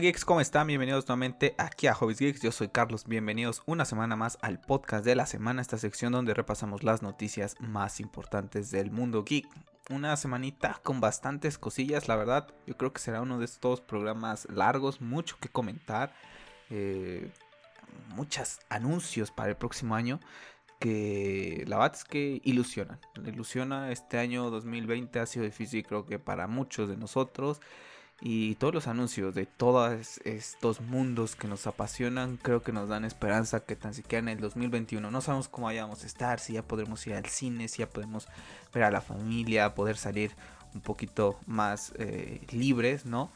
Geeks, ¿cómo están? Bienvenidos nuevamente aquí a Hobbies Geeks. Yo soy Carlos. Bienvenidos una semana más al podcast de la semana, esta sección donde repasamos las noticias más importantes del mundo geek. Una semanita con bastantes cosillas, la verdad. Yo creo que será uno de estos programas largos, mucho que comentar. Eh, muchos anuncios para el próximo año que la verdad es que ilusionan. Ilusiona este año 2020 ha sido difícil creo que para muchos de nosotros y todos los anuncios de todos estos mundos que nos apasionan creo que nos dan esperanza que tan siquiera en el 2021 no sabemos cómo vayamos a estar, si ya podremos ir al cine, si ya podemos ver a la familia, poder salir un poquito más eh, libres, ¿no?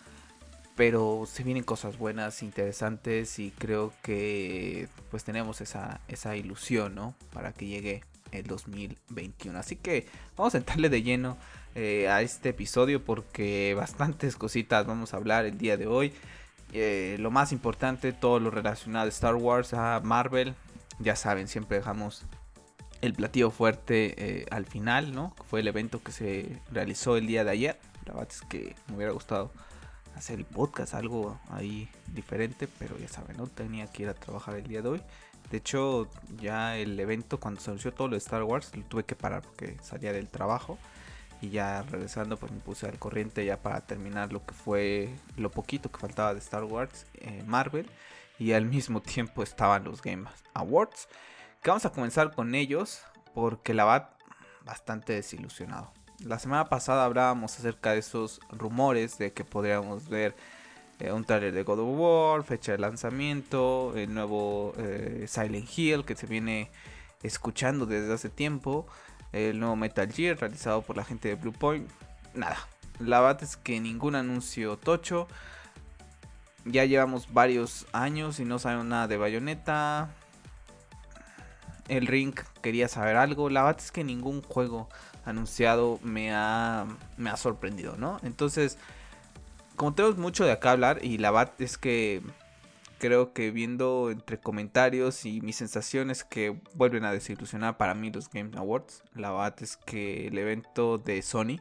Pero se vienen cosas buenas, interesantes y creo que pues tenemos esa, esa ilusión, ¿no? Para que llegue el 2021. Así que vamos a entrarle de lleno eh, a este episodio porque bastantes cositas vamos a hablar el día de hoy. Eh, lo más importante, todo lo relacionado a Star Wars, a Marvel. Ya saben, siempre dejamos el platillo fuerte eh, al final, ¿no? Fue el evento que se realizó el día de ayer. La verdad es que me hubiera gustado hacer el podcast, algo ahí diferente, pero ya saben, no tenía que ir a trabajar el día de hoy. De hecho, ya el evento, cuando se anunció todo lo de Star Wars, lo tuve que parar porque salía del trabajo. Y ya regresando, pues me puse al corriente ya para terminar lo que fue lo poquito que faltaba de Star Wars, eh, Marvel. Y al mismo tiempo estaban los Game Awards. Que vamos a comenzar con ellos porque la va bastante desilusionado. La semana pasada hablábamos acerca de esos rumores de que podríamos ver eh, un trailer de God of War, fecha de lanzamiento, el nuevo eh, Silent Hill que se viene escuchando desde hace tiempo el nuevo Metal Gear realizado por la gente de Bluepoint. Nada, la verdad es que ningún anuncio tocho. Ya llevamos varios años y no sabemos nada de Bayonetta. El Ring quería saber algo. La verdad es que ningún juego anunciado me ha, me ha sorprendido, ¿no? Entonces, como tenemos mucho de acá hablar y la verdad es que creo que viendo entre comentarios y mis sensaciones que vuelven a desilusionar para mí los Game Awards. La verdad es que el evento de Sony,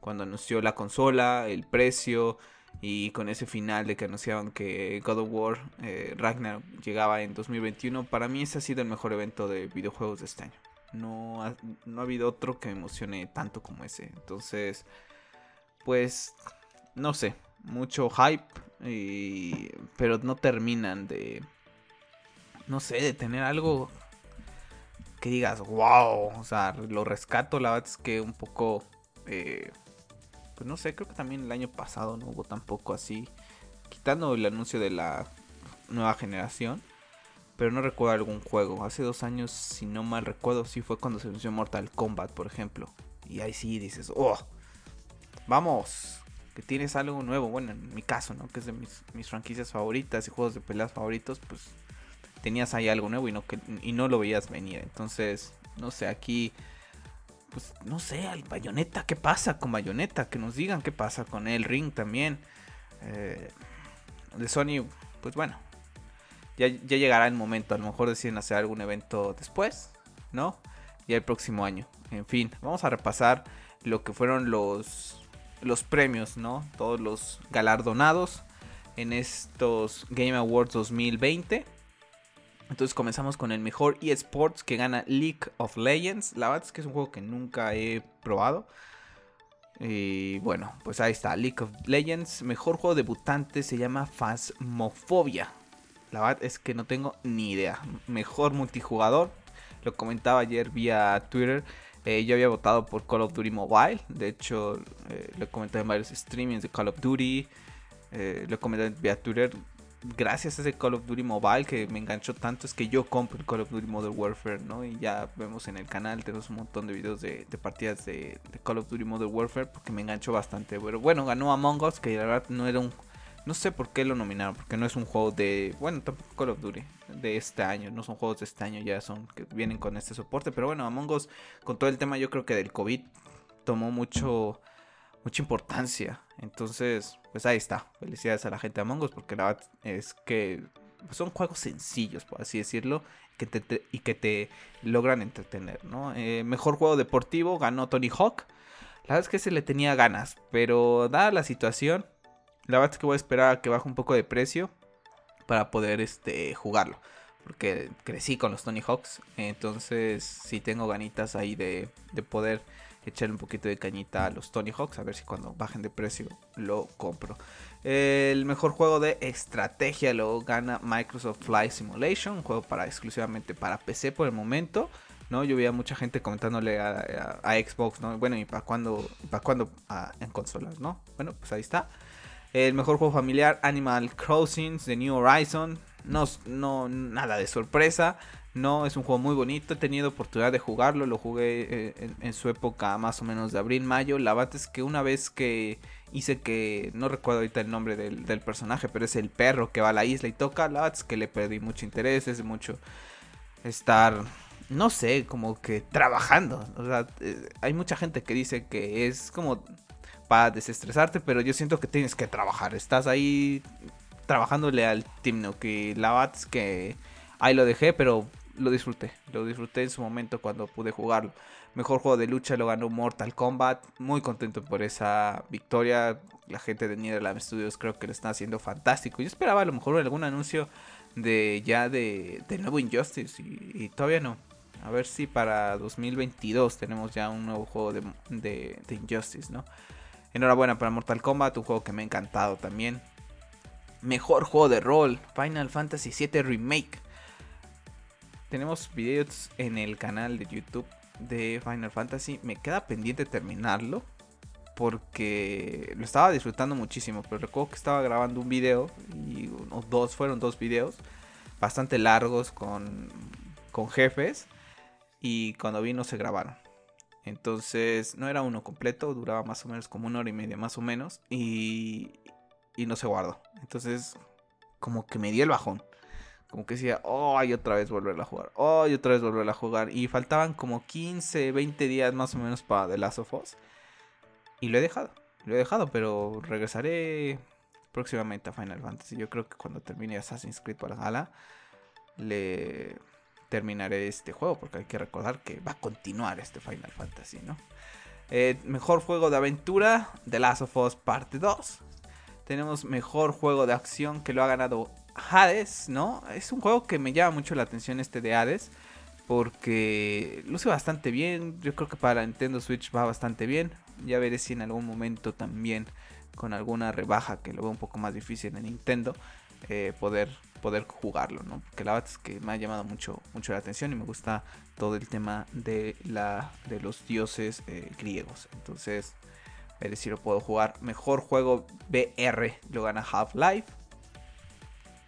cuando anunció la consola, el precio y con ese final de que anunciaban que God of War eh, Ragnar llegaba en 2021, para mí ese ha sido el mejor evento de videojuegos de este año. No no ha habido otro que me emocione tanto como ese. Entonces, pues, no sé, mucho hype pero no terminan de, no sé, de tener algo que digas, wow, o sea, lo rescato, la verdad es que un poco, eh, pues no sé, creo que también el año pasado no hubo tampoco así, quitando el anuncio de la nueva generación, pero no recuerdo algún juego, hace dos años, si no mal recuerdo, sí fue cuando se anunció Mortal Kombat, por ejemplo, y ahí sí dices, oh, vamos, que tienes algo nuevo, bueno, en mi caso, ¿no? Que es de mis, franquicias favoritas y juegos de peleas favoritos, pues tenías ahí algo nuevo y no, que, y no lo veías venir. Entonces, no sé, aquí, pues no sé, al Bayonetta, ¿qué pasa con Bayonetta? Que nos digan qué pasa con el Ring también. Eh, de Sony, pues bueno, ya, ya llegará el momento, a lo mejor deciden hacer algún evento después, ¿no? Y el próximo año. En fin, vamos a repasar lo que fueron los los premios, ¿no? Todos los galardonados en estos Game Awards 2020. Entonces comenzamos con el mejor eSports que gana League of Legends. La verdad es que es un juego que nunca he probado. Y bueno, pues ahí está, League of Legends. Mejor juego debutante se llama Phasmophobia. La verdad es que no tengo ni idea. Mejor multijugador. Lo comentaba ayer vía Twitter. Eh, yo había votado por Call of Duty Mobile. De hecho, eh, lo comenté en varios streamings de Call of Duty. Eh, lo comenté vía Twitter. Gracias a ese Call of Duty Mobile que me enganchó tanto es que yo compro el Call of Duty Modern Warfare, ¿no? Y ya vemos en el canal, tenemos un montón de videos de, partidas de, de, Call of Duty Modern Warfare porque me enganchó bastante. Pero bueno, ganó Among Us, que la verdad no era un no sé por qué lo nominaron, porque no es un juego de. Bueno, tampoco Call of Duty de este año. No son juegos de este año, ya son que vienen con este soporte. Pero bueno, Among Us, con todo el tema, yo creo que del COVID, tomó mucho. Mucha importancia. Entonces, pues ahí está. Felicidades a la gente de Among Us, porque la verdad es que son juegos sencillos, por así decirlo. Que te, y que te logran entretener, ¿no? Eh, mejor juego deportivo ganó Tony Hawk. La verdad es que se le tenía ganas, pero dada la situación, La verdad es que voy a esperar a que baje un poco de precio para poder este, jugarlo. Porque crecí con los Tony Hawks. Entonces sí tengo ganitas ahí de, de poder echarle un poquito de cañita a los Tony Hawks. A ver si cuando bajen de precio lo compro. El mejor juego de estrategia lo gana Microsoft Flight Simulation. Un juego para exclusivamente para PC por el momento. ¿no? Yo veía mucha gente comentándole a, Xbox, ¿no? Bueno, ¿y para cuándo, para cuándo en consolas, no? Bueno, pues ahí está. El mejor juego familiar, Animal Crossing, The New Horizon. No, no, nada de sorpresa. No, es un juego muy bonito. He tenido oportunidad de jugarlo. Lo jugué eh, en, su época más o menos de abril, mayo. La verdad es que una vez que hice que. No recuerdo ahorita el nombre del, del, personaje, pero es el perro que va a la isla y toca. La verdad es que le perdí mucho interés. Es mucho estar no sé, como que trabajando. O sea, eh, hay mucha gente que dice que es como para desestresarte, pero yo siento que tienes que trabajar. Estás ahí trabajándole al Team que la Bats que ahí lo dejé, pero lo disfruté. Lo disfruté en su momento cuando pude jugarlo. Mejor juego de lucha lo ganó Mortal Kombat. Muy contento por esa victoria. La gente de Netherlands Studios creo que lo está haciendo fantástico. Yo esperaba a lo mejor algún anuncio de ya de, nuevo Injustice y todavía no. A ver si para 2022 tenemos ya un nuevo juego de, Injustice, ¿no? Enhorabuena para Mortal Kombat, un juego que me ha encantado también. Mejor juego de rol, Final Fantasy VII Remake. Tenemos videos en el canal de YouTube de Final Fantasy. Me queda pendiente terminarlo. Porque lo estaba disfrutando muchísimo. Pero recuerdo que estaba grabando un video. Y dos, fueron dos videos. Bastante largos con, con jefes y cuando vino se grabaron. Entonces no era uno completo, duraba más o menos como una hora y media más o menos y, y no se guardó. Entonces como que me dio el bajón. Como que decía, oh, hay otra vez volver a jugar, oh, hay otra vez volver a jugar. Y faltaban como 15, 20 días más o menos para The Last of Us. Y lo he dejado, lo he dejado, pero regresaré próximamente a Final Fantasy. Yo creo que cuando termine Assassin's Creed Valhalla, le terminaré este juego, porque hay que recordar que va a continuar este Final Fantasy, ¿no? Eh, mejor juego de aventura, The Last of Us Parte 2. Tenemos mejor juego de acción que lo ha ganado Hades, ¿no? Es un juego que me llama mucho la atención este de Hades. Porque luce bastante bien. Yo creo que para Nintendo Switch va bastante bien. Ya veré si en algún momento también con alguna rebaja que lo veo un poco más difícil en Nintendo. Eh, poder poder jugarlo, ¿no? Porque la verdad es que me ha llamado mucho, mucho la atención y me gusta todo el tema de, la, de los dioses eh, griegos. Entonces, a ver si lo puedo jugar. Mejor juego BR lo gana Half-Life,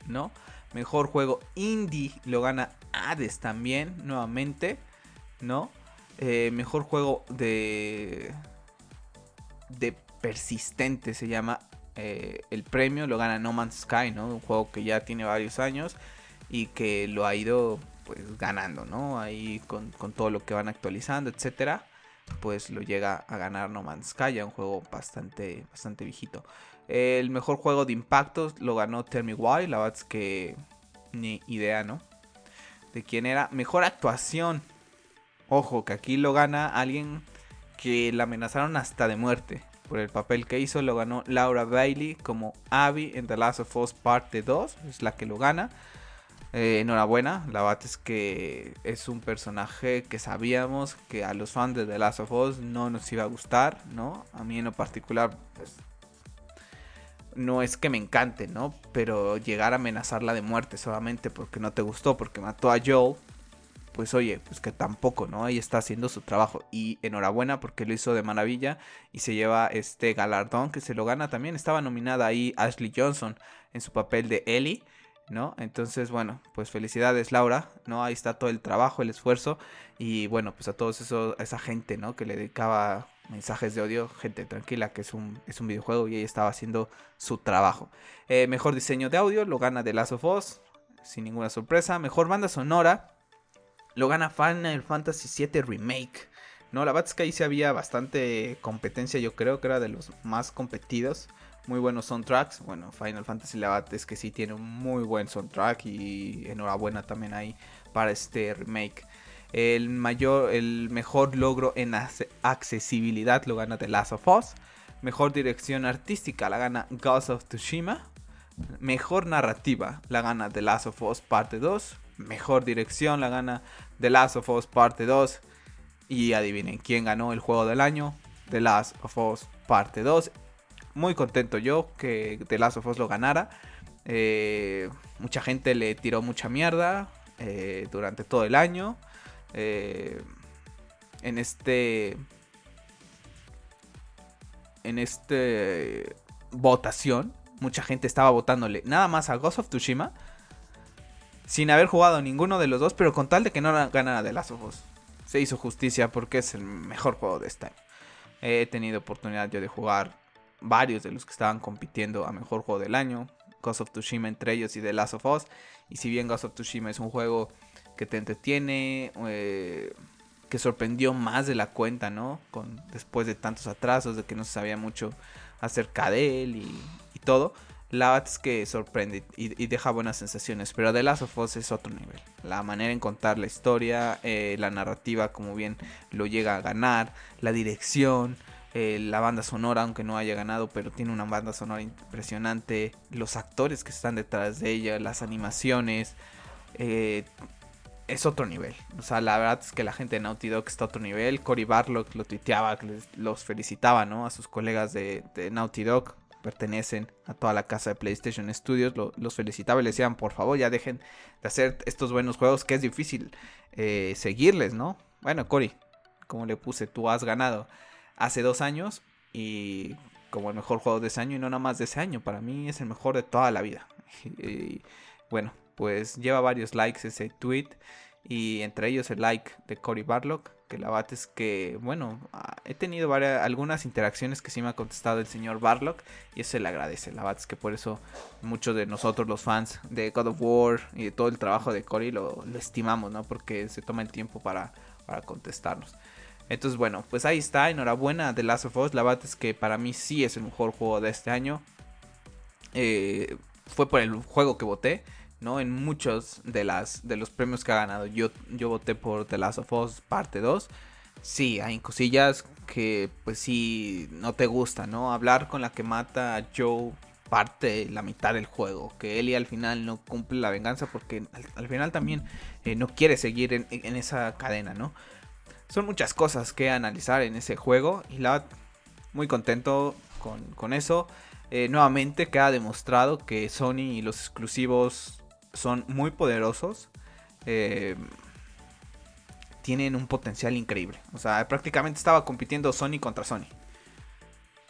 ¿no? Mejor juego indie lo gana Hades también, nuevamente, ¿no? Eh, mejor juego de, de persistente se llama eh, el premio lo gana No Man's Sky, ¿no? Un juego que ya tiene varios años y que lo ha ido pues ganando, ¿no? Ahí con, todo lo que van actualizando, etcétera, pues lo llega a ganar No Man's Sky, ya un juego bastante, bastante viejito. El mejor juego de impacto lo ganó Tell Me Why, la verdad es que ni idea, ¿no? De quién era. Mejor actuación. Ojo, que aquí lo gana alguien que la amenazaron hasta de muerte por el papel que hizo. Lo ganó Laura Bailey como Abby en The Last of Us Parte 2. Es la que lo gana. Eh, enhorabuena, la verdad es que es un personaje que sabíamos que a los fans de The Last of Us no nos iba a gustar, ¿no? A mí en lo particular, pues, no es que me encante, ¿no? Pero llegar a amenazarla de muerte solamente porque no te gustó, porque mató a Joel, pues oye, pues que tampoco, ¿no? Ahí está haciendo su trabajo. Y enhorabuena porque lo hizo de maravilla y se lleva este galardón que se lo gana también. Estaba nominada ahí Ashley Johnson en su papel de Ellie, ¿no? Entonces, bueno, pues felicidades Laura, ¿no? Ahí está todo el trabajo, el esfuerzo y bueno, pues a todos eso, a esa gente, ¿no? Que le dedicaba mensajes de odio, gente tranquila, que es un, es un videojuego y ella estaba haciendo su trabajo. Eh, mejor diseño de audio lo gana The Last of Us, sin ninguna sorpresa. Mejor banda sonora lo gana Final Fantasy VII Remake. No, la verdad es que ahí sí había bastante competencia, yo creo que era de los más competidos. Muy buenos soundtracks. Bueno, Final Fantasy la verdad es que sí tiene un muy buen soundtrack y enhorabuena también ahí para este remake. El mayor, el mejor logro en accesibilidad lo gana The Last of Us. Mejor dirección artística la gana Ghost of Tsushima. Mejor narrativa la gana The Last of Us Parte 2. Mejor dirección la gana The Last of Us Parte 2. Y adivinen quién ganó el juego del año. The Last of Us Parte 2. Muy contento yo que The Last of Us lo ganara. Eh, mucha gente le tiró mucha mierda eh, durante todo el año. Eh, en este. En este. Votación. Mucha gente estaba votándole nada más a Ghost of Tsushima. Sin haber jugado ninguno de los dos, pero con tal de que no ganara de Last of Us. Se hizo justicia porque es el mejor juego de este año. He tenido oportunidad yo de jugar varios de los que estaban compitiendo a mejor juego del año. Ghost of Tsushima entre ellos y The Last of Us. Y si bien Ghost of Tsushima es un juego que te entretiene, eh, que sorprendió más de la cuenta, ¿no? Con, después de tantos atrasos, de que no se sabía mucho acerca de él y, todo. La verdad es que sorprende y, deja buenas sensaciones. Pero The Last of Us es otro nivel. La manera en contar la historia, eh, la narrativa, como bien lo llega a ganar, la dirección, eh, la banda sonora, aunque no haya ganado, pero tiene una banda sonora impresionante. Los actores que están detrás de ella, las animaciones. Eh, es otro nivel. O sea, la verdad es que la gente de Naughty Dog está a otro nivel. Cory Barlock lo tuiteaba, los felicitaba, ¿no? A sus colegas de, Naughty Dog. Pertenecen a toda la casa de PlayStation Studios. los felicitaba y les decían, por favor, ya dejen de hacer estos buenos juegos que es difícil eh, seguirles, ¿no? Bueno, Cory, como le puse, tú has ganado hace dos años y como el mejor juego de ese año y no nada más de ese año. Para mí es el mejor de toda la vida. bueno, pues lleva varios likes ese tweet y entre ellos el like de Cory Barlock, que la verdad es que, bueno, ah, he tenido varias, algunas interacciones que sí me ha contestado el señor Barlock y eso se le agradece, la verdad es que por eso muchos de nosotros los fans de God of War y de todo el trabajo de Cory lo, estimamos, ¿no? Porque se toma el tiempo para, para contestarnos. Entonces, bueno, pues ahí está. Enhorabuena de Last of Us. La verdad es que para mí sí es el mejor juego de este año. Eh, fue por el juego que voté. ¿No? En muchos de, las, de los premios que ha ganado. Yo, yo voté por The Last of Us parte 2. Sí, hay cosillas que pues sí no te gustan, ¿no? Hablar con la que mata a Joe parte la mitad del juego. Que Ellie al final no cumple la venganza porque al, final también eh, no quiere seguir en, esa cadena, ¿no? Son muchas cosas que analizar en ese juego y la muy contento con, eso. Eh, nuevamente queda demostrado que Sony y los exclusivos son muy poderosos. Eh, tienen un potencial increíble. O sea, prácticamente estaba compitiendo Sony contra Sony.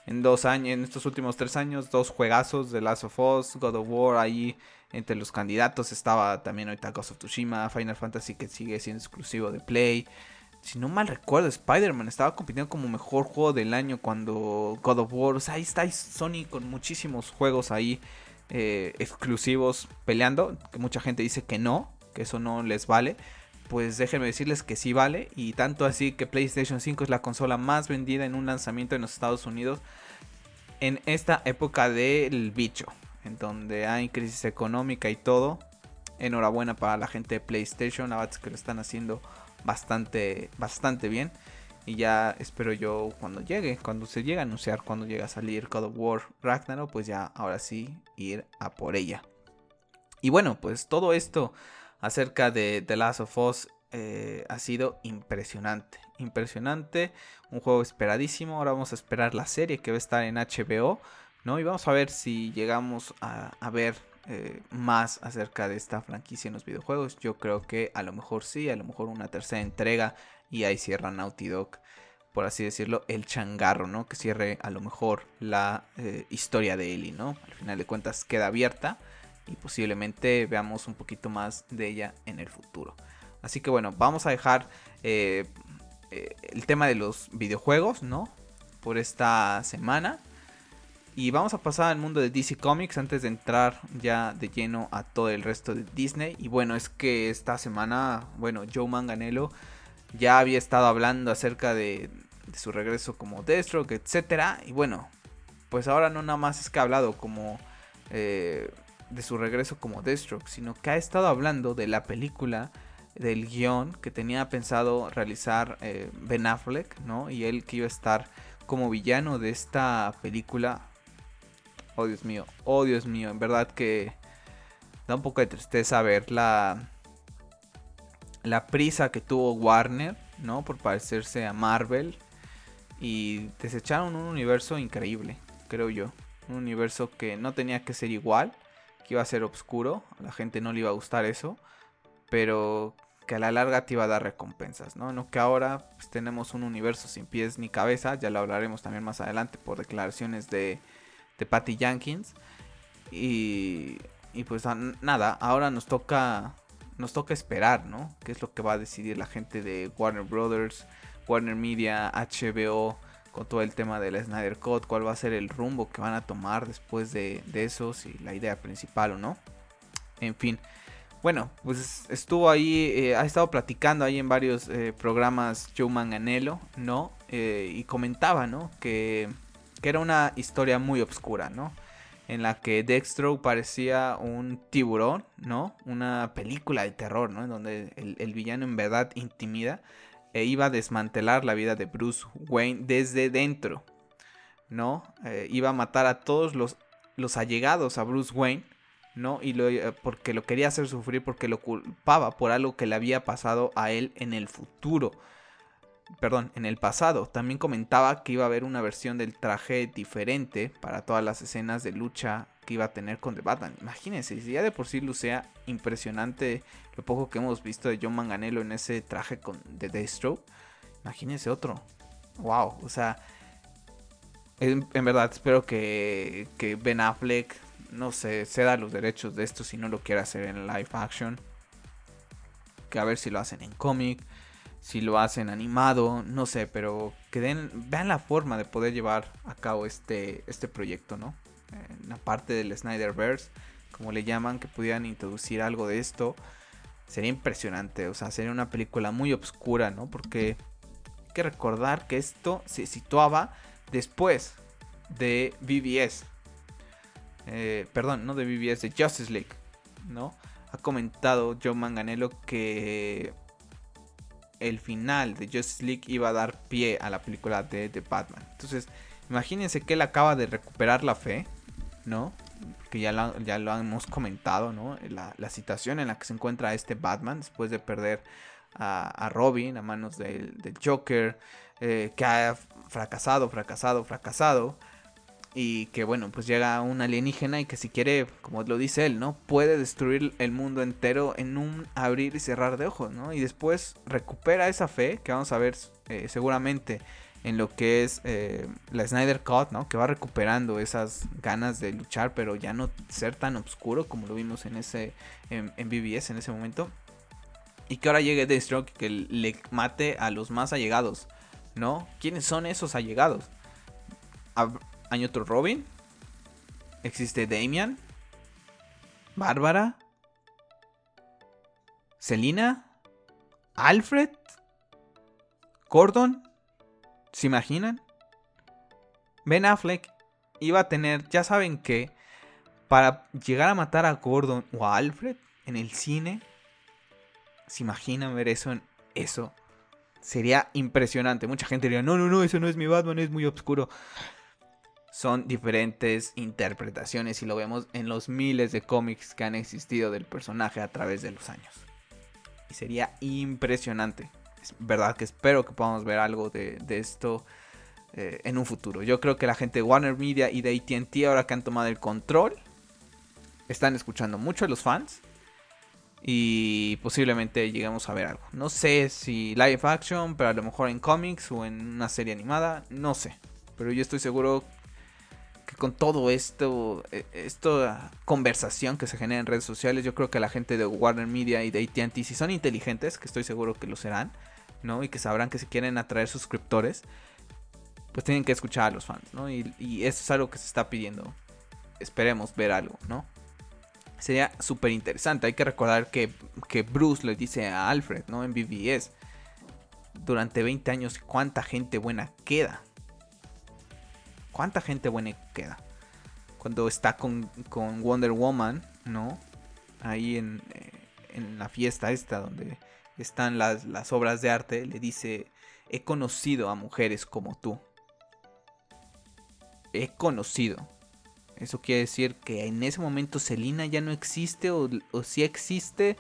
En dos años, en estos últimos tres años, dos juegazos de Last of Us, God of War, ahí entre los candidatos estaba también ahorita Ghost of Tsushima, Final Fantasy que sigue siendo exclusivo de Play. Si no mal recuerdo, Spider-Man estaba compitiendo como mejor juego del año cuando God of War. O sea, ahí está Sony con muchísimos juegos ahí eh, exclusivos peleando, que mucha gente dice que no, que eso no les vale, pues déjenme decirles que sí vale, y tanto así que PlayStation 5 es la consola más vendida en un lanzamiento en los Estados Unidos en esta época del bicho, en donde hay crisis económica y todo. Enhorabuena para la gente de PlayStation, la que lo están haciendo bastante, bastante bien. Y ya espero yo cuando llegue, cuando se llegue a anunciar, cuando llegue a salir God of War Ragnarok, pues ya ahora sí ir a por ella. Y bueno, pues todo esto acerca de The Last of Us eh, ha sido impresionante. Impresionante, un juego esperadísimo. Ahora vamos a esperar la serie que va a estar en HBO, ¿no? Y vamos a ver si llegamos a, ver eh, más acerca de esta franquicia en los videojuegos. Yo creo que a lo mejor sí, a lo mejor una tercera entrega y ahí cierra Naughty Dog, por así decirlo, el changarro, ¿no? Que cierre a lo mejor la eh, historia de Ellie, ¿no? Al final de cuentas queda abierta y posiblemente veamos un poquito más de ella en el futuro. Así que bueno, vamos a dejar eh, eh, el tema de los videojuegos, ¿no? Por esta semana. Y vamos a pasar al mundo de DC Comics antes de entrar ya de lleno a todo el resto de Disney. Y bueno, es que esta semana, bueno, Joe Manganello ya había estado hablando acerca de, su regreso como Deathstroke, etc. Y bueno, pues ahora no nada más es que ha hablado como eh, de su regreso como Deathstroke, sino que ha estado hablando de la película, del guion que tenía pensado realizar eh, Ben Affleck, ¿no? Y él que iba a estar como villano de esta película. Oh Dios mío, oh Dios mío, en verdad que da un poco de tristeza ver la, la prisa que tuvo Warner, ¿no? Por parecerse a Marvel. Y desecharon un universo increíble, creo yo. Un universo que no tenía que ser igual, que iba a ser oscuro, a la gente no le iba a gustar eso, pero que a la larga te iba a dar recompensas, ¿no? No que ahora pues, tenemos un universo sin pies ni cabeza, ya lo hablaremos también más adelante por declaraciones de, de Patty Jenkins. Y, y pues nada, ahora nos toca nos toca esperar, ¿no? ¿Qué es lo que va a decidir la gente de Warner Brothers, Warner Media, HBO, con todo el tema de la Snyder Cut, cuál va a ser el rumbo que van a tomar después de, de eso, si la idea principal o no. En fin, bueno, pues estuvo ahí, eh, ha estado platicando ahí en varios eh, programas Joe Manganello, ¿no? Eh, y comentaba, ¿no? Que, que, era una historia muy oscura, ¿no? En la que Dextro parecía un tiburón, ¿no? Una película de terror, ¿no? En donde el, villano en verdad intimida e iba a desmantelar la vida de Bruce Wayne desde dentro, ¿no? iba a matar a todos los, los allegados a Bruce Wayne ¿no? Y lo, eh, porque lo quería hacer sufrir, porque lo culpaba por algo que le había pasado a él en el futuro. Perdón, en el pasado. También comentaba que iba a haber una versión del traje diferente para todas las escenas de lucha que iba a tener con The Batman. Imagínense, si ya de por sí lucea impresionante lo poco que hemos visto de John Manganello en ese traje con, de Deathstroke. Imagínense otro. Wow, o sea, en, verdad espero que, que Ben Affleck no sé, ceda los derechos de esto si no lo quiere hacer en live action. Que a ver si lo hacen en cómic, si lo hacen animado, no sé, pero que den, vean la forma de poder llevar a cabo este, este proyecto, ¿no? En la parte del Snyderverse, como le llaman, que pudieran introducir algo de esto, sería impresionante, o sea, sería una película muy oscura, ¿no? Porque hay que recordar que esto se situaba después de BBS, eh, perdón, no de BBS, de Justice League, ¿no? Ha comentado Joe Manganello que el final de Justice League iba a dar pie a la película de, The Batman. Entonces, imagínense que él acaba de recuperar la fe, ¿no? Que ya lo, ya lo hemos comentado, ¿no? La, situación en la que se encuentra este Batman después de perder a, Robin a manos del, Joker, eh, que ha fracasado, fracasado, fracasado. Y que bueno, pues llega un alienígena y que si quiere, como lo dice él, ¿no? Puede destruir el mundo entero en un abrir y cerrar de ojos, ¿no? Y después recupera esa fe, que vamos a ver eh, seguramente en lo que es eh, la Snyder Cut, ¿no? Que va recuperando esas ganas de luchar, pero ya no ser tan oscuro como lo vimos en ese en, BBS en ese momento. Y que ahora llegue Deathstroke que le mate a los más allegados, ¿no? ¿Quiénes son esos allegados? Hay otro Robin. Existe Damian. Bárbara. Selina. Alfred. Gordon. ¿Se imaginan? Ben Affleck iba a tener, ya saben que, para llegar a matar a Gordon o a Alfred en el cine, ¿se imaginan ver eso en eso? Sería impresionante. Mucha gente diría, no, no, no, eso no es mi Batman, es muy oscuro son diferentes interpretaciones y lo vemos en los miles de cómics que han existido del personaje a través de los años. Y sería impresionante. Es verdad que espero que podamos ver algo de, esto eh, en un futuro. Yo creo que la gente de Warner Media y de ATT ahora que han tomado el control, están escuchando mucho a los fans. Y posiblemente lleguemos a ver algo. No sé si live action, pero a lo mejor en cómics o en una serie animada. No sé. Pero yo estoy seguro con todo esto, eh, esta conversación que se genera en redes sociales, yo creo que la gente de Warner Media y de ATT, si son inteligentes, que estoy seguro que lo serán, ¿no? Y que sabrán que si quieren atraer suscriptores, pues tienen que escuchar a los fans, ¿no? Y, eso es algo que se está pidiendo. Esperemos ver algo, ¿no? Sería súper interesante. Hay que recordar que, que Bruce le dice a Alfred, ¿no? En BBS. Durante 20 años, ¿cuánta gente buena queda? ¿Cuánta gente buena queda? Cuando está con, Wonder Woman, ¿no? Ahí en, eh, en, la fiesta esta donde están las, las obras de arte, le dice, he conocido a mujeres como tú. he conocido. Eso quiere decir que en ese momento Selina ya no existe o, o sí existe,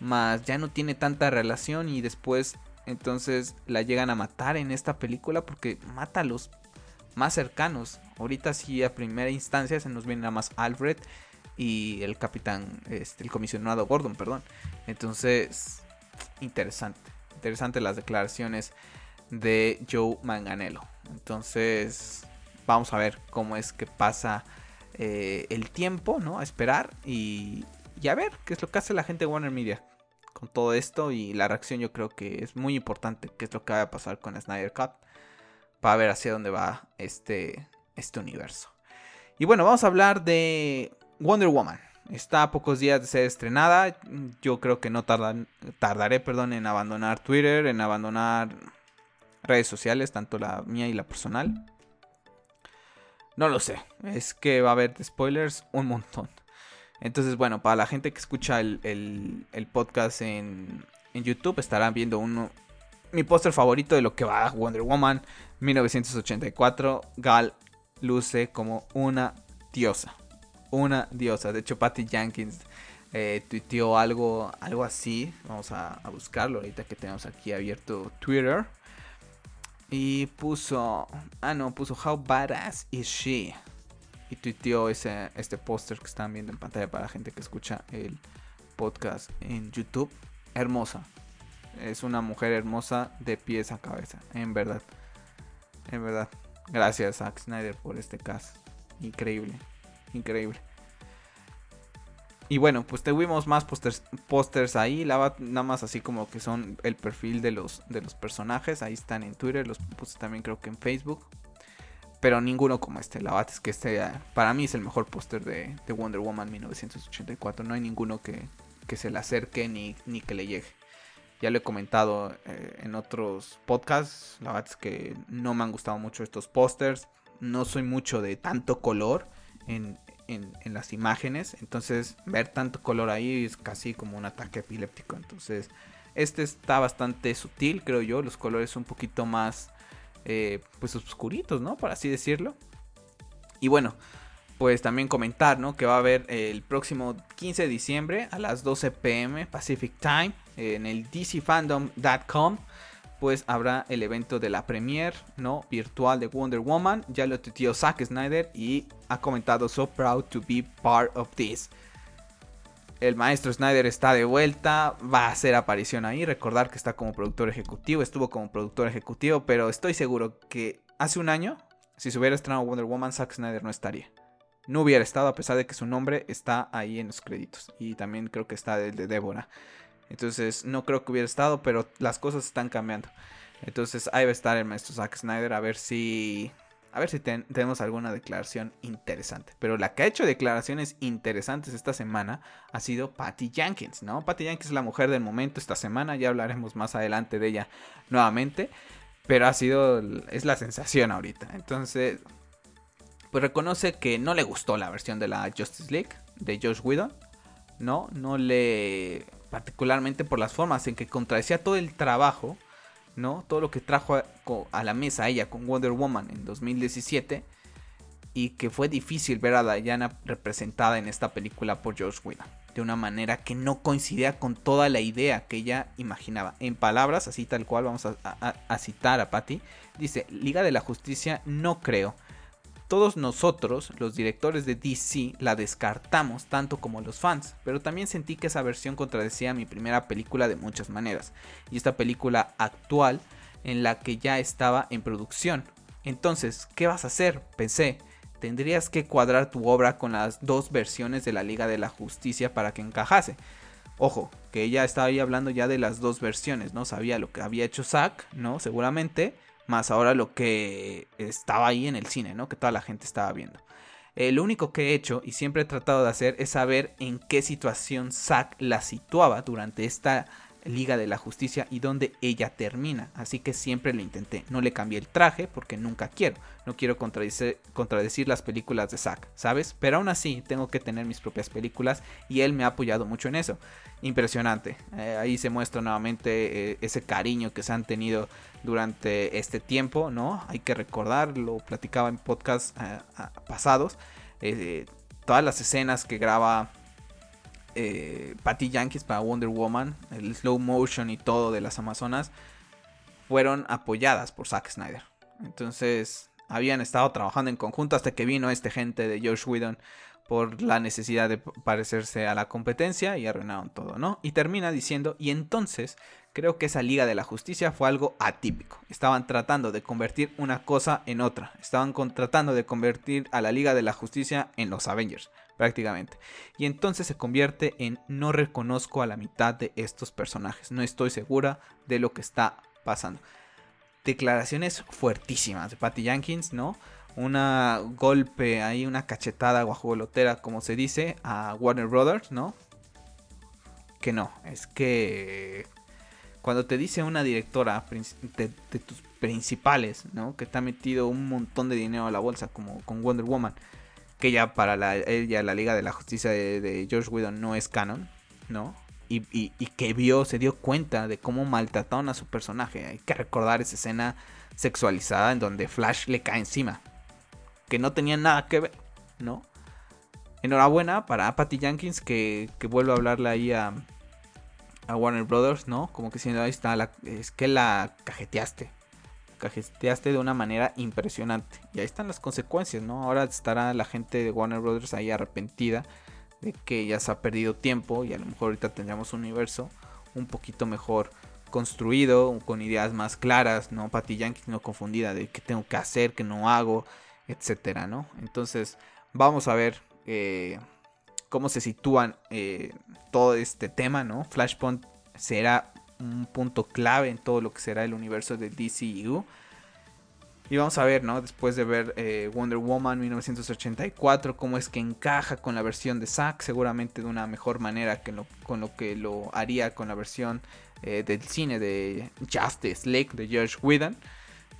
más ya no tiene tanta relación y después entonces la llegan a matar en esta película porque mata a los más cercanos. Ahorita sí a primera instancia se nos viene nada más Alfred y el capitán, este, el comisionado Gordon, perdón. Entonces, interesante, interesante las declaraciones de Joe Manganello. Entonces, vamos a ver cómo es que pasa eh, el tiempo, ¿no? A esperar y, y a ver qué es lo que hace la gente de Warner Media con todo esto y la reacción yo creo que es muy importante qué es lo que va a pasar con Snyder Cut para ver hacia dónde va este, este universo. Y bueno, vamos a hablar de Wonder Woman. Está a pocos días de ser estrenada. Yo creo que no tardaré perdón, en abandonar Twitter, en abandonar redes sociales, tanto la mía y la personal. No lo sé. Es que va a haber spoilers un montón. Entonces, bueno, para la gente que escucha el, podcast en, YouTube, estarán viendo uno, mi póster favorito de lo que va Wonder Woman 1984. Gal luce como una diosa. Una diosa. De hecho, Patty Jenkins eh, tuiteó algo, algo así. Vamos a, buscarlo ahorita que tenemos aquí abierto Twitter. Y puso. Ah, no, puso How badass is she? y tuiteó ese, este póster que están viendo en pantalla para la gente que escucha el podcast en YouTube. Hermosa. Es una mujer hermosa de pies a cabeza. En verdad. En verdad. Gracias Zack Snyder por este caso. Increíble. Increíble. Y bueno, pues tuvimos más pósters ahí. nada más así como que son el perfil de los, de los personajes. Ahí están en Twitter. Los puse también creo que en Facebook pero ninguno como este. La verdad es que este para mí es el mejor póster de, Wonder Woman 1984. No hay ninguno que, se le acerque ni, ni, que le llegue. Ya lo he comentado eh, en otros podcasts. La verdad es que no me han gustado mucho estos pósters. No soy mucho de tanto color en, en, las imágenes. Entonces ver tanto color ahí es casi como un ataque epiléptico. Entonces este está bastante sutil, creo yo. Los colores un poquito más eh, pues oscuritos, ¿no? Por así decirlo. Y bueno, pues también comentar, ¿no? Que va a haber el próximo 15 de diciembre a las 12 pm Pacific Time en el dcfandom.com. Pues habrá el evento de la premiere, ¿no? Virtual de Wonder Woman. Ya lo tuiteó Zack Snyder y ha comentado So proud to be part of this. El maestro Snyder está de vuelta, va a hacer aparición ahí. Recordar que está como productor ejecutivo, estuvo como productor ejecutivo, pero estoy seguro que hace un año, si se hubiera estrenado Wonder Woman, Zack Snyder no estaría. No hubiera estado, a pesar de que su nombre está ahí en los créditos. Y también creo que está el de Débora. Entonces, no creo que hubiera estado, pero las cosas están cambiando. Entonces, ahí va a estar el maestro Zack Snyder a ver si a ver si tenemos alguna declaración interesante. Pero la que ha hecho declaraciones interesantes esta semana ha sido Patty Jenkins, ¿no? Patty Jenkins es la mujer del momento esta semana, ya hablaremos más adelante de ella nuevamente. Pero ha sido, es la sensación ahorita. Entonces, pues reconoce que no le gustó la versión de la Justice League de Josh Whedon. No, no le... particularmente por las formas en que contradecía todo el trabajo ¿no? Todo lo que trajo a, la mesa ella con Wonder Woman en 2017 y que fue difícil ver a Diana representada en esta película por Josh Whedon de una manera que no coincidía con toda la idea que ella imaginaba. En palabras, así tal cual, vamos a, a citar a Patty, dice, Liga de la Justicia no creo todos nosotros, los directores de DC, la descartamos tanto como los fans, pero también sentí que esa versión contradecía mi primera película de muchas maneras, y esta película actual en la que ya estaba en producción. Entonces, ¿qué vas a hacer? Pensé, tendrías que cuadrar tu obra con las dos versiones de la Liga de la Justicia para que encajase. Ojo, que ella estaba ahí hablando ya de las dos versiones, ¿no? Sabía lo que había hecho Zack, ¿no? Seguramente más ahora lo que estaba ahí en el cine, ¿no? Que toda la gente estaba viendo. Eh, lo único que he hecho y siempre he tratado de hacer es saber en qué situación Zack la situaba durante esta Liga de la Justicia y donde ella termina. Así que siempre le intenté. No le cambié el traje porque nunca quiero. No quiero contradecir, las películas de Zack, ¿sabes? Pero aún así tengo que tener mis propias películas y él me ha apoyado mucho en eso. Impresionante. Eh, ahí se muestra nuevamente eh, ese cariño que se han tenido durante este tiempo, ¿no? Hay que recordar, lo platicaba en podcasts eh, pasados. todas las escenas que graba eh, Patty Yankees para Wonder Woman, el slow motion y todo de las Amazonas, fueron apoyadas por Zack Snyder. Entonces, habían estado trabajando en conjunto hasta que vino este gente de Josh Whedon por la necesidad de parecerse a la competencia y arruinaron todo, ¿no? Y termina diciendo, y entonces creo que esa Liga de la Justicia fue algo atípico. Estaban tratando de convertir una cosa en otra. Estaban tratando de convertir a la Liga de la Justicia en los Avengers prácticamente. Y entonces se convierte en no reconozco a la mitad de estos personajes, no estoy segura de lo que está pasando. Declaraciones fuertísimas de Patty Jenkins, ¿no? Una golpe ahí, una cachetada guajolotera, como se dice, a Warner Brothers, ¿no? Que no, es que cuando te dice una directora de, tus principales, ¿no? Que te ha metido un montón de dinero a la bolsa, como con Wonder Woman, que ya para la, ella, la Liga de la Justicia de, George Whedon no es canon, ¿no? Y, que vio, se dio cuenta de cómo maltrataron a su personaje. Hay que recordar esa escena sexualizada en donde Flash le cae encima. Que no tenía nada que ver, ¿no? Enhorabuena para Patty Jenkins que, que vuelve a hablarle ahí a, a Warner Brothers, ¿no? Como que siendo ahí está, la, es que la cajeteaste cajeteaste de una manera impresionante. Y ahí están las consecuencias, ¿no? Ahora estará la gente de Warner Brothers ahí arrepentida de que ya se ha perdido tiempo y a lo mejor ahorita tendríamos un universo un poquito mejor construido, con ideas más claras, ¿no? Patty Yankees no confundida de qué tengo que hacer, qué no hago, etcétera, ¿no? Entonces, vamos a ver eh, cómo se sitúan eh, todo este tema, ¿no? Flashpoint será un punto clave en todo lo que será el universo de DCU. Y vamos a ver, ¿no? Después de ver eh, Wonder Woman 1984, cómo es que encaja con la versión de Zack, seguramente de una mejor manera que con lo que lo haría con la versión eh, del cine de Justice League de George Whedon.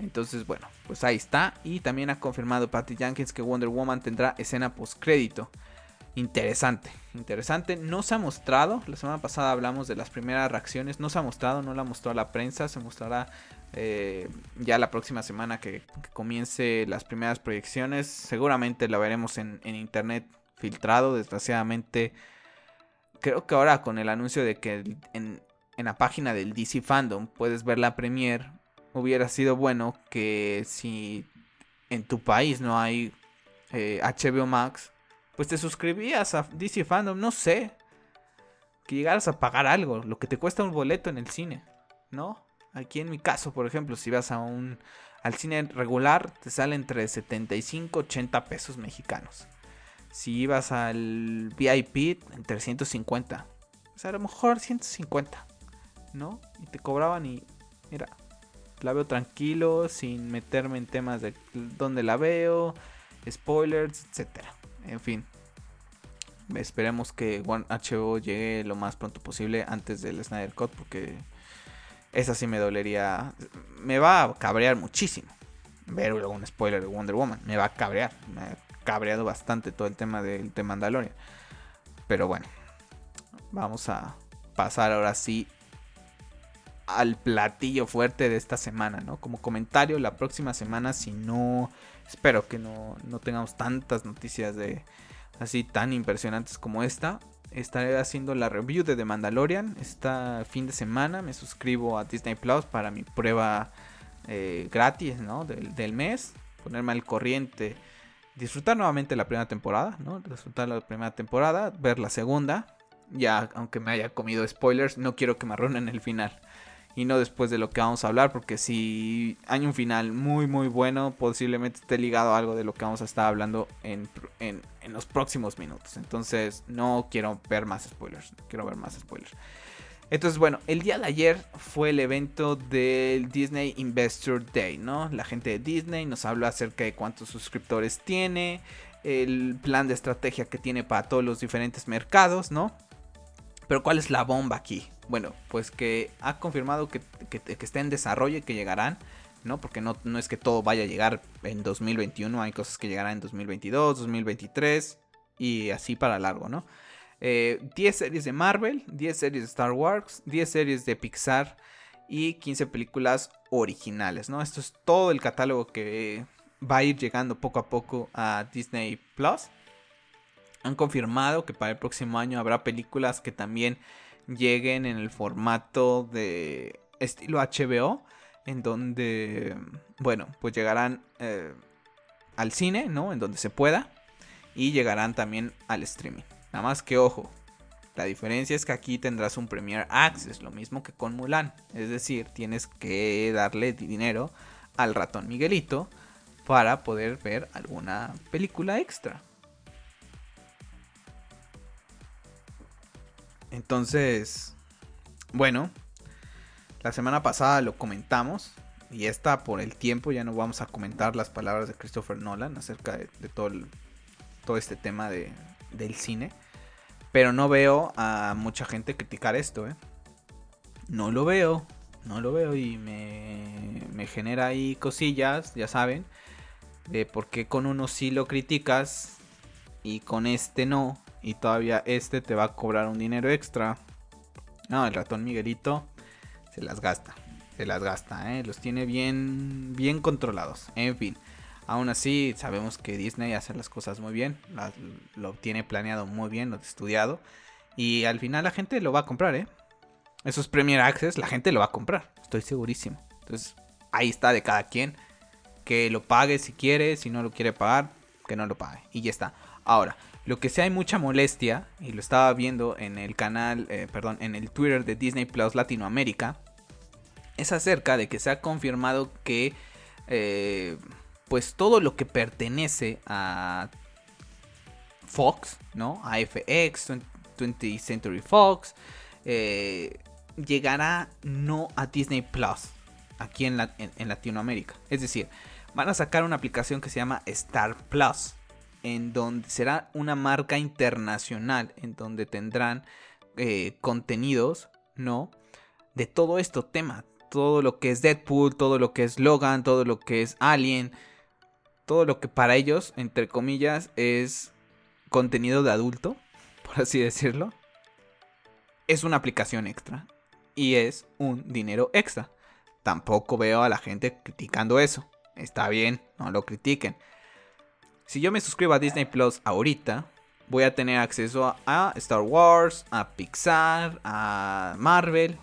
Entonces, bueno, pues ahí está. Y también ha confirmado Patty Jenkins que Wonder Woman tendrá escena post crédito interesante, interesante. No se ha mostrado, la semana pasada hablamos de las primeras reacciones, no se ha mostrado, no la mostró a la prensa, se mostrará eh, ya la próxima semana que, comience las primeras proyecciones. Seguramente la veremos en, internet filtrado, desgraciadamente. Creo que ahora con el anuncio de que en, la página del DC Fandom puedes ver la premiere, hubiera sido bueno que si en tu país no hay HBO eh, Max, pues te suscribías a DC Fandom, no sé. Que llegaras a pagar algo, lo que te cuesta un boleto en el cine, ¿no? Aquí en mi caso, por ejemplo, si vas a un al cine regular, te sale entre 75 80 pesos mexicanos. Si ibas al VIP, entre 150. O sea, a lo mejor 150, ¿no? Y te cobraban y, mira, la veo tranquilo, sin meterme en temas de dónde la veo, spoilers, etcétera. En fin. Esperemos que One HBO llegue lo más pronto posible antes del Snyder Cut. Porque esa sí me dolería. Me va a cabrear muchísimo. Ver un spoiler de Wonder Woman. Me va a cabrear. Me ha cabreado bastante todo el tema del de Mandalorian. Pero bueno. Vamos a pasar ahora sí al platillo fuerte de esta semana, ¿no? Como comentario, la próxima semana, si no, espero que no, no tengamos tantas noticias de así tan impresionantes como esta. Estaré haciendo la review de The Mandalorian esta fin de semana. Me suscribo a Disney Plus para mi prueba eh, gratis, ¿no? Del, mes. Ponerme al corriente. Disfrutar nuevamente la primera temporada, ¿no? Disfrutar la primera temporada. Ver la segunda. Ya, aunque me haya comido spoilers, no quiero que me arruinen el final y no después de lo que vamos a hablar, porque si hay un final muy muy bueno, posiblemente esté ligado a algo de lo que vamos a estar hablando en, en, los próximos minutos. Entonces no quiero ver más spoilers, quiero ver más spoilers. Entonces, bueno, el día de ayer fue el evento del Disney Investor Day, ¿no? La gente de Disney nos habló acerca de cuántos suscriptores tiene, el plan de estrategia que tiene para todos los diferentes mercados, ¿no? Pero ¿cuál es la bomba aquí? Bueno, pues que ha confirmado que, que, está en desarrollo y que llegarán, ¿no? Porque no, no es que todo vaya a llegar en 2021, hay cosas que llegarán en 2022, 2023 y así para largo, ¿no? 10 eh, series de Marvel, 10 series de Star Wars, 10 series de Pixar y 15 películas originales, ¿no? Esto es todo el catálogo que va a ir llegando poco a poco a Disney Plus. Han confirmado que para el próximo año habrá películas que también lleguen en el formato de estilo HBO, en donde, bueno, pues llegarán eh, al cine, ¿no? En donde se pueda, y llegarán también al streaming. Nada más que ojo, la diferencia es que aquí tendrás un Premier Access, lo mismo que con Mulan. Es decir, tienes que darle dinero al ratón Miguelito para poder ver alguna película extra. Entonces, bueno, la semana pasada lo comentamos y esta por el tiempo ya no vamos a comentar las palabras de Christopher Nolan acerca de, todo, todo este tema de, del cine. Pero no veo a mucha gente criticar esto, ¿eh? No lo veo, no lo veo y me, me genera ahí cosillas, ya saben, de por qué con uno sí lo criticas y con este no y todavía este te va a cobrar un dinero extra. No, el ratón Miguelito se las gasta. Se las gasta, ¿eh? Los tiene bien, bien controlados. En fin. Aún así, sabemos que Disney hace las cosas muy bien. lo tiene planeado muy bien, lo estudiado. Y al final la gente lo va a comprar, ¿eh? Esos Premier Access, la gente lo va a comprar. Estoy segurísimo. Entonces, ahí está de cada quien. Que lo pague si quiere. Si no lo quiere pagar, que no lo pague. Y ya está. Ahora, lo que sí hay mucha molestia, y lo estaba viendo en el canal, eh, perdón, en el Twitter de Disney Plus Latinoamérica, es acerca de que se ha confirmado que, eh, pues todo lo que pertenece a Fox, ¿no? A FX, 20th Century Fox, eh, llegará no a Disney Plus, aquí en, en Latinoamérica. Es decir, van a sacar una aplicación que se llama Star Plus en donde será una marca internacional, en donde tendrán eh, contenidos, ¿no? De todo esto tema, todo lo que es Deadpool, todo lo que es Logan, todo lo que es Alien, todo lo que para ellos, entre comillas, es contenido de adulto, por así decirlo, es una aplicación extra y es un dinero extra. Tampoco veo a la gente criticando eso. Está bien, no lo critiquen. Si yo me suscribo a Disney Plus ahorita, voy a tener acceso a Star Wars, a Pixar, a Marvel.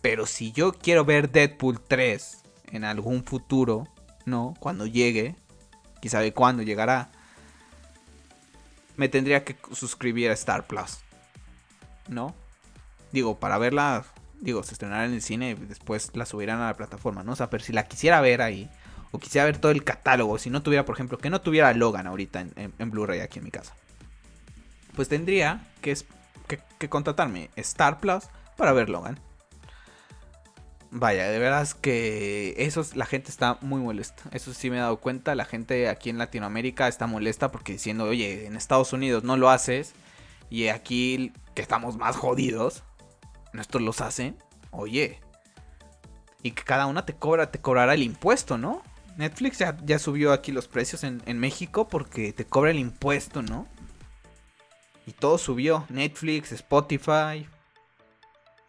Pero si yo quiero ver Deadpool 3 en algún futuro, ¿no? Cuando llegue, quién sabe cuándo llegará, me tendría que suscribir a Star Plus. ¿No? Digo, para verla, digo, se estrenará en el cine y después la subirán a la plataforma, ¿no? O sea, pero si la quisiera ver ahí, o quisiera ver todo el catálogo, si no tuviera, por ejemplo, que no tuviera Logan ahorita en, Blu-ray aquí en mi casa, pues tendría que, contratarme Star Plus para ver Logan. Vaya, de veras que eso la gente está muy molesta. Eso sí me he dado cuenta. La gente aquí en Latinoamérica está molesta porque diciendo, oye, en Estados Unidos no lo haces. Y aquí que estamos más jodidos, nuestros los hacen. Oye. Y que cada una te cobra, te cobrará el impuesto, ¿no? Netflix ya, subió aquí los precios en, México porque te cobra el impuesto, ¿no? Y todo subió. Netflix, Spotify,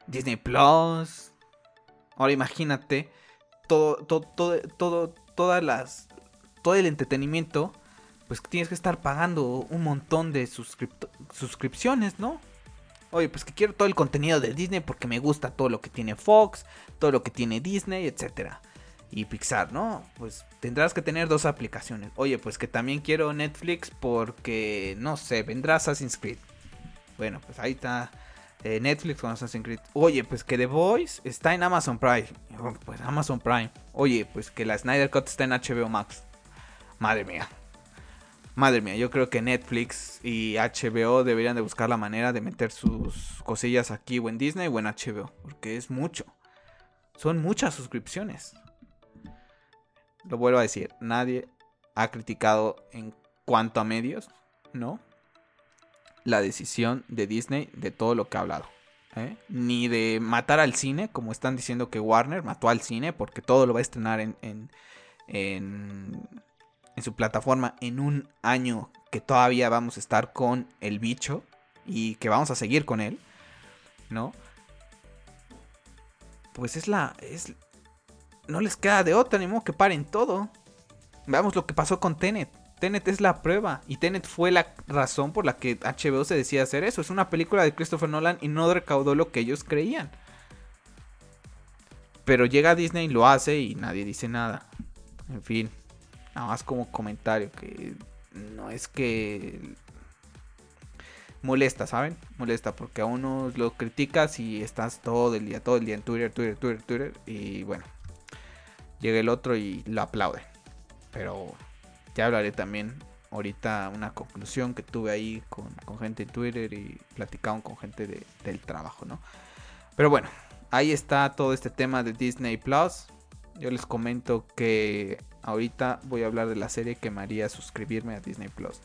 Disney Plus. Ahora imagínate todo, todo, todo, todo, todas las, todo el entretenimiento, pues tienes que estar pagando un montón de suscripciones, ¿no? Oye, pues que quiero todo el contenido de Disney porque me gusta todo lo que tiene Fox, todo lo que tiene Disney, etcétera y Pixar, ¿no? Pues tendrás que tener dos aplicaciones. Oye, pues que también quiero Netflix porque, no sé, vendrá Assassin's Creed. Bueno, pues ahí está eh, Netflix con Assassin's Creed. Oye, pues que The Voice está en Amazon Prime. Pues Amazon Prime. Oye, pues que la Snyder Cut está en HBO Max. Madre mía. Madre mía, yo creo que Netflix y HBO deberían de buscar la manera de meter sus cosillas aquí o en Disney o en HBO. Porque es mucho. Son muchas suscripciones lo vuelvo a decir, nadie ha criticado en cuanto a medios, ¿no? la decisión de Disney de todo lo que ha hablado. ¿eh? Ni de matar al cine, como están diciendo que Warner mató al cine, porque todo lo va a estrenar en, en, en, en su plataforma en un año que todavía vamos a estar con el bicho y que vamos a seguir con él, ¿no? Pues es la. Es, no les queda de otra, ni modo que paren todo. Veamos lo que pasó con Tenet. Tenet es la prueba. Y Tenet fue la razón por la que HBO se decía hacer eso. Es una película de Christopher Nolan y no recaudó lo que ellos creían. Pero llega Disney lo hace y nadie dice nada. En fin. Nada más como comentario. Que no es que molesta, ¿saben? Molesta porque a uno lo criticas y estás todo el día, todo el día en Twitter, Twitter, Twitter, Twitter. Y bueno, llega el otro y lo aplaude. Pero ya hablaré también ahorita una conclusión que tuve ahí con, gente en Twitter y platicaron con gente del trabajo, ¿no? Pero bueno, ahí está todo este tema de Disney Plus. Yo les comento que ahorita voy a hablar de la serie que me haría suscribirme a Disney Plus.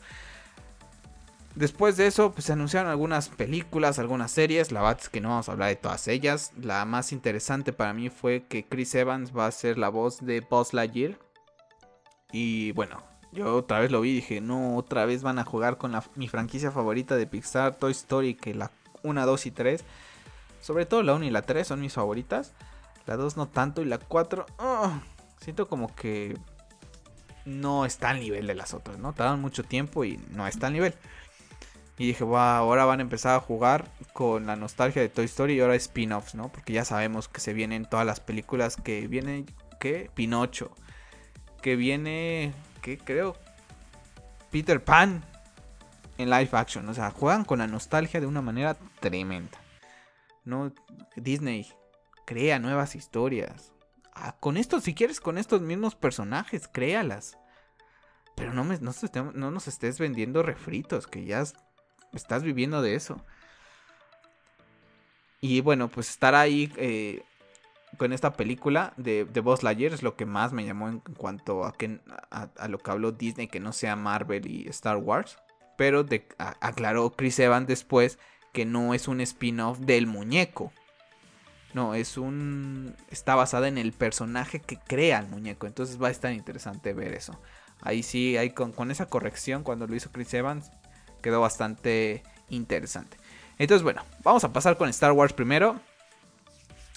Después de eso, pues se anunciaron algunas películas, algunas series. La verdad es que no vamos a hablar de todas ellas. La más interesante para mí fue que Chris Evans va a ser la voz de Buzz Lightyear. Y bueno, yo otra vez lo vi y dije, no, otra vez van a jugar con mi franquicia favorita de Pixar, Toy Story, que la 1, 2 y 3. Sobre todo la 1 y la 3 son mis favoritas. La 2 no tanto y la 4... siento como que no está al nivel de las otras, ¿no? Tardan mucho tiempo y no está al nivel. Y dije, wow, ahora van a empezar a jugar con la nostalgia de Toy Story y ahora spin-offs, ¿no? Porque ya sabemos que se vienen todas las películas que viene, ¿qué? Pinocho. Que viene, ¿qué creo? Peter Pan en live action. O sea, juegan con la nostalgia de una manera tremenda. ¿No? Disney crea nuevas historias. Ah, con estos, si quieres, con estos mismos personajes, créalas. Pero no, me, no, no nos estés vendiendo refritos, que ya estás viviendo de eso. Y bueno, pues estar ahí eh, con esta película de, de Buzz Lightyear es lo que más me llamó en cuanto a, que, a, lo que habló Disney, que no sea Marvel y Star Wars. Pero aclaró Chris Evans después que no es un spin-off del muñeco. No, es un. Está basada en el personaje que crea el muñeco. Entonces va a estar interesante ver eso. Ahí sí, ahí con, con esa corrección, cuando lo hizo Chris Evans, quedó bastante interesante. Entonces, bueno, vamos a pasar con Star Wars primero.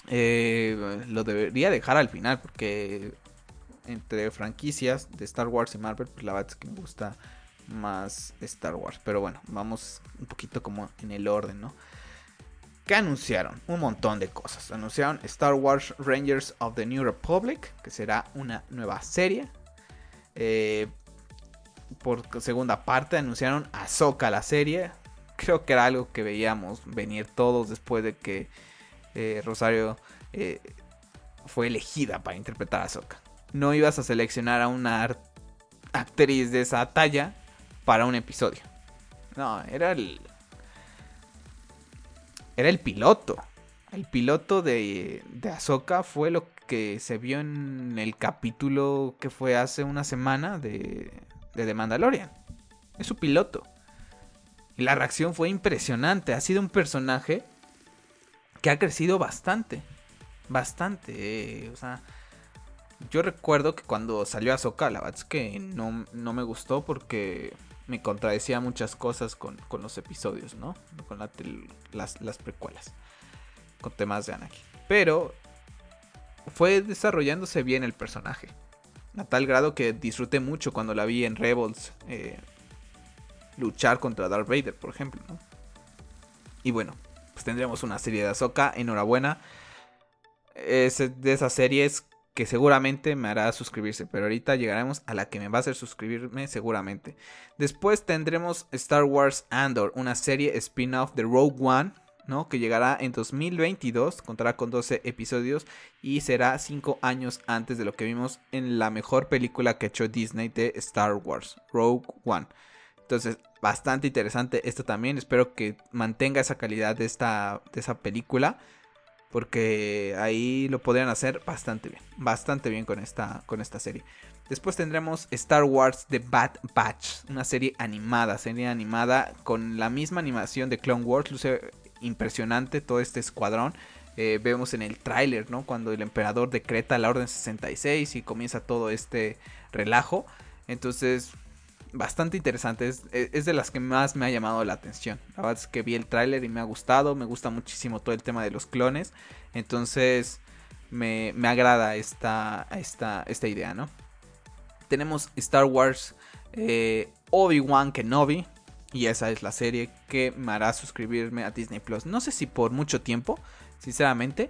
Eh, lo debería dejar al final porque entre franquicias de Star Wars y Marvel, pues la verdad es que me gusta más Star Wars. Pero bueno, vamos un poquito como en el orden, ¿no? ¿Qué anunciaron? Un montón de cosas. Anunciaron Star Wars Rangers of the New Republic, que será una nueva serie. Eh, por segunda parte anunciaron Ahsoka la serie. Creo que era algo que veíamos venir todos después de que eh, Rosario eh, fue elegida para interpretar a Ahsoka. No ibas a seleccionar a una actriz de esa talla para un episodio. No, era el. Era el piloto. El piloto de, de Ahsoka fue lo que se vio en el capítulo que fue hace una semana de de The Mandalorian. Es su piloto. Y la reacción fue impresionante. Ha sido un personaje que ha crecido bastante. Bastante. Eh, o sea, yo recuerdo que cuando salió Ahsoka, la verdad es que no, no me gustó porque me contradecía muchas cosas con, los episodios, ¿no? Con las, las precuelas. Con temas de Anakin. Pero fue desarrollándose bien el personaje. A tal grado que disfruté mucho cuando la vi en Rebels eh, luchar contra Darth Vader, por ejemplo. Y bueno, pues tendremos una serie de Ahsoka. Enhorabuena. Es de esas series que seguramente me hará suscribirse. Pero ahorita llegaremos a la que me va a hacer suscribirme seguramente. Después tendremos Star Wars Andor, una serie spin-off de Rogue One que llegará en 2022, contará con 12 episodios y será 5 años antes de lo que vimos en la mejor película que ha hecho Disney de Star Wars, Rogue One. Entonces, bastante interesante esto también. Espero que mantenga esa calidad de, esta, de esa película. Porque ahí lo podrían hacer bastante bien. Bastante bien con esta, con esta serie. Después tendremos Star Wars The Bad Batch. Una serie animada. Serie animada con la misma animación de Clone Wars. Luce impresionante todo este escuadrón. Eh, vemos en el tráiler, ¿no? Cuando el emperador decreta la Orden 66 y comienza todo este relajo. Entonces, bastante interesante. Es, de las que más me ha llamado la atención. La verdad es que vi el tráiler y me ha gustado. Me gusta muchísimo todo el tema de los clones. Entonces, me, agrada esta, esta, esta idea, ¿no? Tenemos Star Wars eh, Obi-Wan Kenobi. Y esa es la serie que me hará suscribirme a Disney Plus. No sé si por mucho tiempo, sinceramente.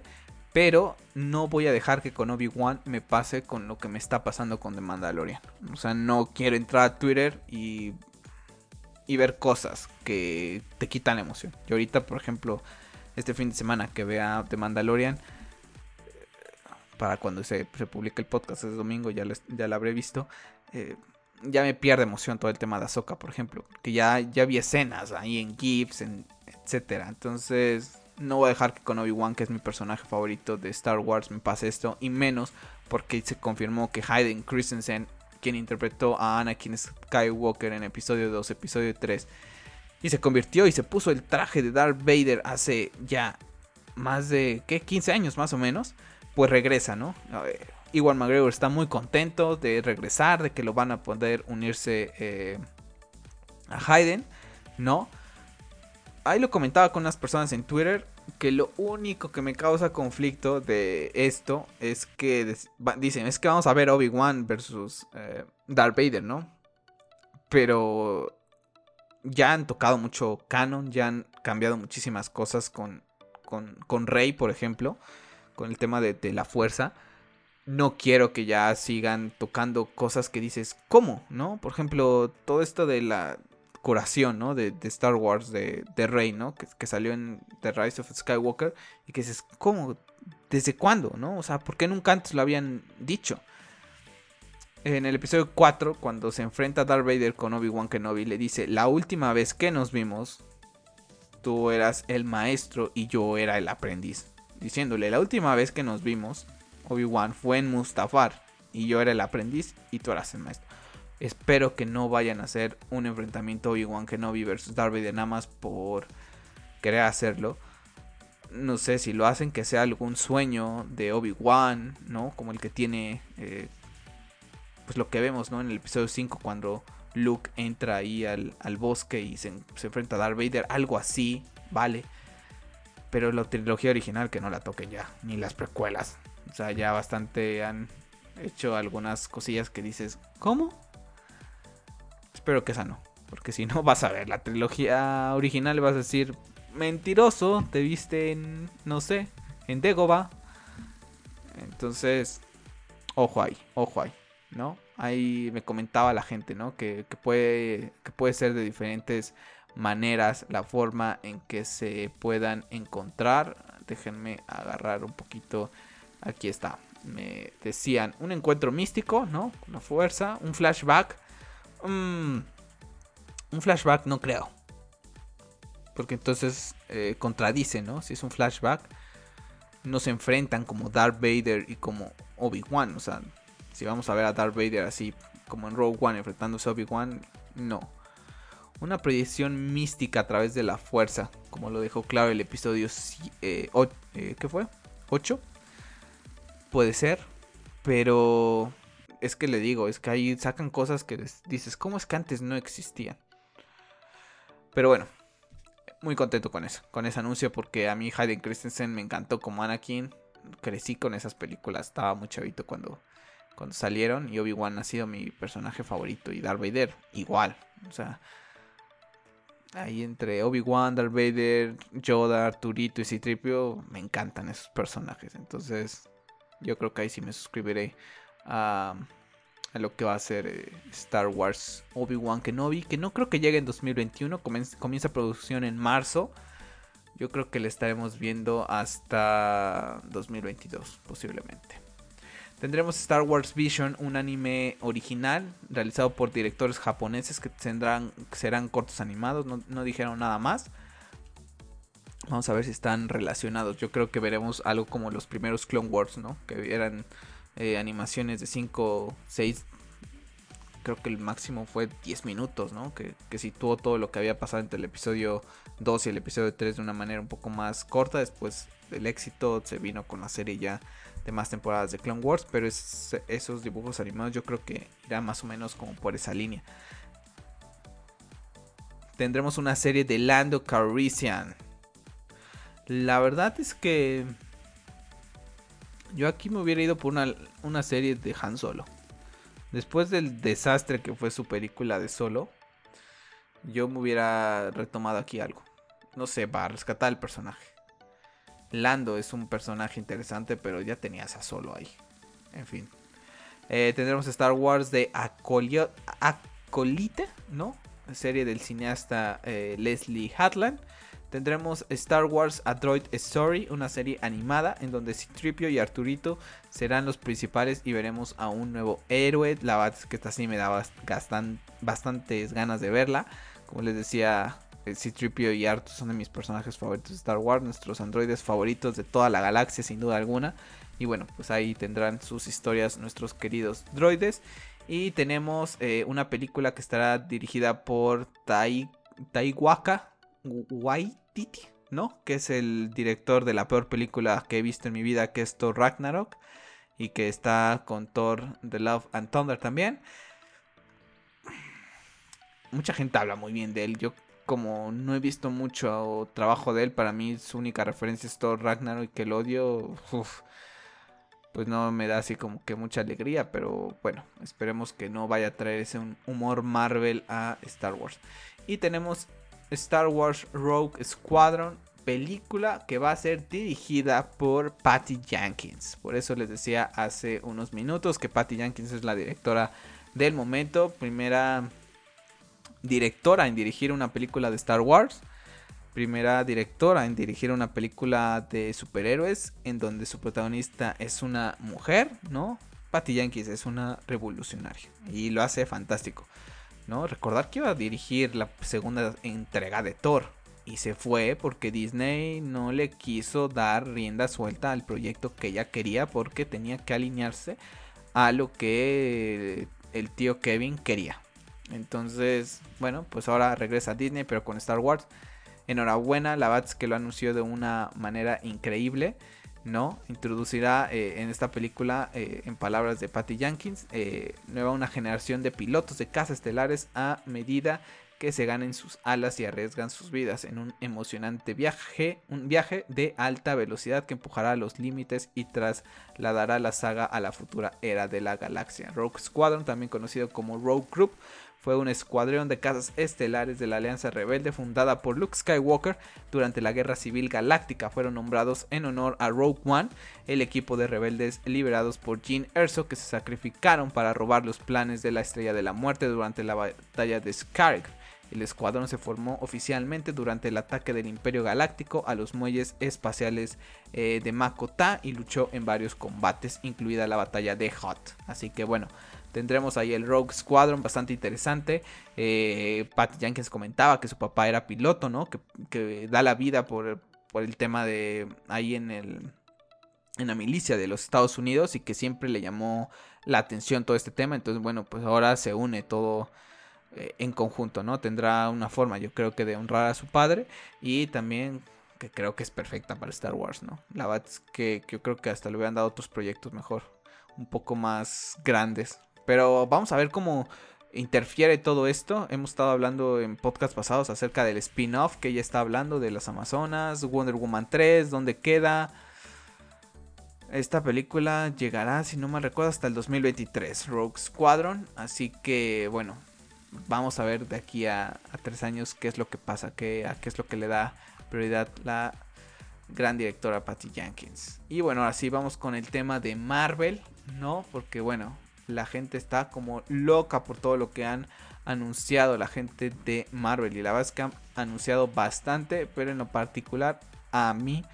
Pero no voy a dejar que con Obi-Wan me pase con lo que me está pasando con The Mandalorian. O sea, no quiero entrar a Twitter y, y ver cosas que te quitan la emoción. Yo ahorita, por ejemplo, este fin de semana que vea The Mandalorian, para cuando se, se publique el podcast ese domingo, ya, ya lo habré visto. Eh, ya me pierde emoción todo el tema de Ahsoka, por ejemplo. Que ya, ya vi escenas ahí en GIFs, en, etcétera. Entonces, no voy a dejar que con Obi-Wan, que es mi personaje favorito de Star Wars, me pase esto. Y menos porque se confirmó que Hayden Christensen, quien interpretó a Anakin Skywalker en episodio 2, episodio 3, y se convirtió y se puso el traje de Darth Vader hace ya más de, ¿qué? 15 años más o menos. Pues regresa, ¿no? Igual McGregor está muy contento de regresar, de que lo van a poder unirse eh, a Hayden, ¿no? ahí lo comentaba con unas personas en Twitter que lo único que me causa conflicto de esto es que dicen, es que vamos a ver Obi-Wan versus eh, Darth Vader, ¿no? Pero ya han tocado mucho canon, ya han cambiado muchísimas cosas con, con, Rey, por ejemplo, con el tema de la fuerza. No quiero que ya sigan tocando cosas que dices, ¿cómo? ¿No? Por ejemplo, todo esto de la, curación, ¿no? De, Star Wars, de, Rey, ¿no? Que, salió en The Rise of Skywalker. Y que dices, ¿cómo? ¿Desde cuándo? ¿No? O sea, ¿por qué nunca antes lo habían dicho? En el episodio 4, cuando se enfrenta Darth Vader con Obi-Wan Kenobi, le dice, la última vez que nos vimos, tú eras el maestro y yo era el aprendiz. Diciéndole, la última vez que nos vimos, Obi-Wan fue en Mustafar y yo era el aprendiz y tú eras el maestro. Espero que no vayan a hacer un enfrentamiento Obi-Wan Kenobi versus Darth Vader nada más por querer hacerlo. No sé si lo hacen que sea algún sueño de Obi-Wan, ¿no? Como el que tiene, eh, pues lo que vemos, ¿no? En el episodio 5 cuando Luke entra ahí al, bosque y se, se, enfrenta a Darth Vader, algo así, vale. Pero la trilogía original que no la toquen ya, ni las precuelas. O sea, ya bastante han hecho algunas cosillas que dices, ¿cómo? Espero que esa no. Porque si no, vas a ver la trilogía original y vas a decir, mentiroso, te viste en, no sé, en Dagobah. Entonces, ojo ahí, ojo ahí, ¿no? Ahí me comentaba la gente, ¿no? Que, puede, que puede ser de diferentes maneras la forma en que se puedan encontrar. Déjenme agarrar un poquito. Aquí está. Me decían un encuentro místico, ¿no? Con la fuerza, un flashback un flashback no creo. Porque entonces eh, contradice, ¿no? Si es un flashback, no se enfrentan como Darth Vader y como Obi-Wan. O sea, si vamos a ver a Darth Vader así como en Rogue One enfrentándose a Obi-Wan, no. Una proyección mística a través de la fuerza, como lo dejó claro el episodio eh, eh, ¿qué fue? 8. Puede ser, pero es que le digo, es que ahí sacan cosas que dices, ¿cómo es que antes no existían? Pero bueno, muy contento con eso, con ese anuncio, porque a mí Hayden Christensen me encantó como Anakin. Crecí con esas películas, estaba muy chavito cuando, cuando salieron. Y Obi-Wan ha sido mi personaje favorito. Y Darth Vader, igual. O sea, ahí entre Obi-Wan, Darth Vader, Yoda, Arturito y Citripio, me encantan esos personajes. Entonces, yo creo que ahí sí me suscribiré a, lo que va a ser eh, Star Wars Obi-Wan Kenobi, que no creo que llegue en 2021, comienza, producción en marzo. Yo creo que le estaremos viendo hasta 2022, posiblemente. Tendremos Star Wars Vision, un anime original realizado por directores japoneses que tendrán, serán cortos animados, no, no dijeron nada más. Vamos a ver si están relacionados. Yo creo que veremos algo como los primeros Clone Wars, ¿no? Que eran eh, animaciones de 5, 6, creo que el máximo fue 10 minutos, ¿no? Que, que situó todo lo que había pasado entre el episodio 2 y el episodio 3 de una manera un poco más corta. Después del éxito se vino con la serie ya de más temporadas de Clone Wars, pero esos dibujos animados yo creo que irá más o menos como por esa línea. Tendremos una serie de Lando Calrissian. La verdad es que yo aquí me hubiera ido por una, una serie de Han Solo. Después del desastre que fue su película de Solo, yo me hubiera retomado aquí algo. No sé, para rescatar el personaje. Lando es un personaje interesante, pero ya tenías a Solo ahí. En fin. Eh, tendremos Star Wars de Acolite, ¿no? Serie del cineasta eh, Leslie Hatland. Tendremos Star Wars A Droid Story, una serie animada en donde Citripio y Arturito serán los principales y veremos a un nuevo héroe. La verdad es que esta sí me da bastantes ganas de verla. Como les decía, eh, Citripio y Artu son de mis personajes favoritos de Star Wars, nuestros androides favoritos de toda la galaxia sin duda alguna. Y bueno, pues ahí tendrán sus historias nuestros queridos droides. Y tenemos eh, una película que estará dirigida por Tai, Taiwaka Waititi, ¿no? Que es el director de la peor película que he visto en mi vida, que es Thor Ragnarok. Y que está con Thor The Love and Thunder también. Mucha gente habla muy bien de él. Yo como no he visto mucho trabajo de él, para mí su única referencia es Thor Ragnarok y que el odio, pues no me da así como que mucha alegría, pero bueno, esperemos que no vaya a traer ese humor Marvel a Star Wars. Y tenemos Star Wars Rogue Squadron, película que va a ser dirigida por Patty Jenkins. Por eso les decía hace unos minutos que Patty Jenkins es la directora del momento, primera directora en dirigir una película de Star Wars, primera directora en dirigir una película de superhéroes en donde su protagonista es una mujer, ¿no? Patty Jenkins es una revolucionaria y lo hace fantástico. ¿No? Recordar que iba a dirigir la segunda entrega de Thor. Y se fue porque Disney no le quiso dar rienda suelta al proyecto que ella quería porque tenía que alinearse a lo que el tío Kevin quería. Entonces, bueno, pues ahora regresa a Disney pero con Star Wars. Enhorabuena, la Bats que lo anunció de una manera increíble. ¿No? Introducirá eh, en esta película, eh, en palabras de Patty Jenkins, eh, nueva una generación de pilotos de casas estelares a medida que se ganen sus alas y arriesgan sus vidas en un emocionante viaje, un viaje de alta velocidad que empujará los límites y trasladará la saga a la futura era de la galaxia. Rogue Squadron, también conocido como Rogue Group, fue un escuadrón de casas estelares de la Alianza Rebelde fundada por Luke Skywalker durante la Guerra Civil Galáctica. Fueron nombrados en honor a Rogue One, el equipo de rebeldes liberados por Jean Erso que se sacrificaron para robar los planes de la Estrella de la Muerte durante la batalla de Scarif. El escuadrón se formó oficialmente durante el ataque del Imperio Galáctico a los muelles espaciales eh, de Makota y luchó en varios combates, incluida la batalla de Hot. Así que bueno, Tendremos ahí el Rogue Squadron, bastante interesante. Eh, Patty Jenkins comentaba que su papá era piloto, ¿no? Que, da la vida por, el tema de ahí en el en la milicia de los Estados Unidos y que siempre le llamó la atención todo este tema. Entonces, bueno, pues ahora se une todo eh, en conjunto, ¿no? Tendrá una forma, yo creo que de honrar a su padre y también que creo que es perfecta para Star Wars, ¿no? La verdad es que, que yo creo que hasta le hubieran dado otros proyectos mejor, un poco más grandes, pero vamos a ver cómo interfiere todo esto. Hemos estado hablando en podcast pasados acerca del spin-off que ella está hablando de las Amazonas, Wonder Woman 3, dónde queda. Esta película llegará, si no me recuerdo, hasta el 2023, Rogue Squadron. Así que, bueno, vamos a ver de aquí a, tres años qué es lo que pasa, qué, a qué es lo que le da prioridad la gran directora Patty Jenkins. Y bueno, ahora sí vamos con el tema de Marvel, ¿no? Porque, bueno, la gente está como loca por todo lo que han anunciado la gente de Marvel. Y la verdad que han anunciado bastante, pero en lo particular a mí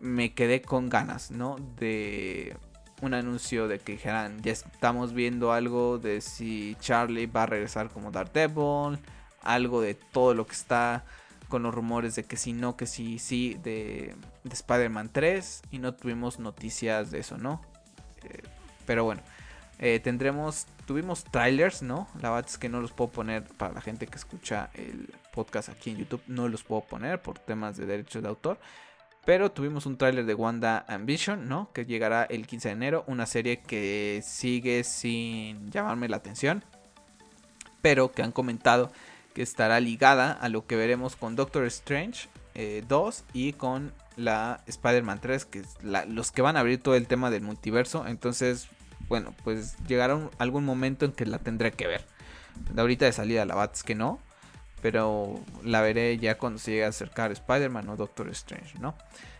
me quedé con ganas, ¿no? De un anuncio de que dijeran, ya estamos viendo algo de si Charlie va a regresar como Daredevil, algo de todo lo que está con los rumores de que sí, no, que sí, sí, de, de Spider-Man 3 y no tuvimos noticias de eso, ¿no? Eh, pero bueno, eh, tendremos, tuvimos trailers, ¿no? La verdad es que no los puedo poner para la gente que escucha el podcast aquí en YouTube, no los puedo poner por temas de derechos de autor. Pero tuvimos un tráiler de Wanda Ambition, ¿no? Que llegará el 15 de enero. Una serie que sigue sin llamarme la atención. Pero que han comentado que estará ligada a lo que veremos con Doctor Strange 2 eh, y con la Spider-Man 3, que es los que van a abrir todo el tema del multiverso. Entonces, bueno, pues llegará algún momento en que la tendré que ver. De ahorita de salida la bat que no. Pero la veré ya cuando se llegue a acercar Spider-Man o Doctor Strange, ¿no?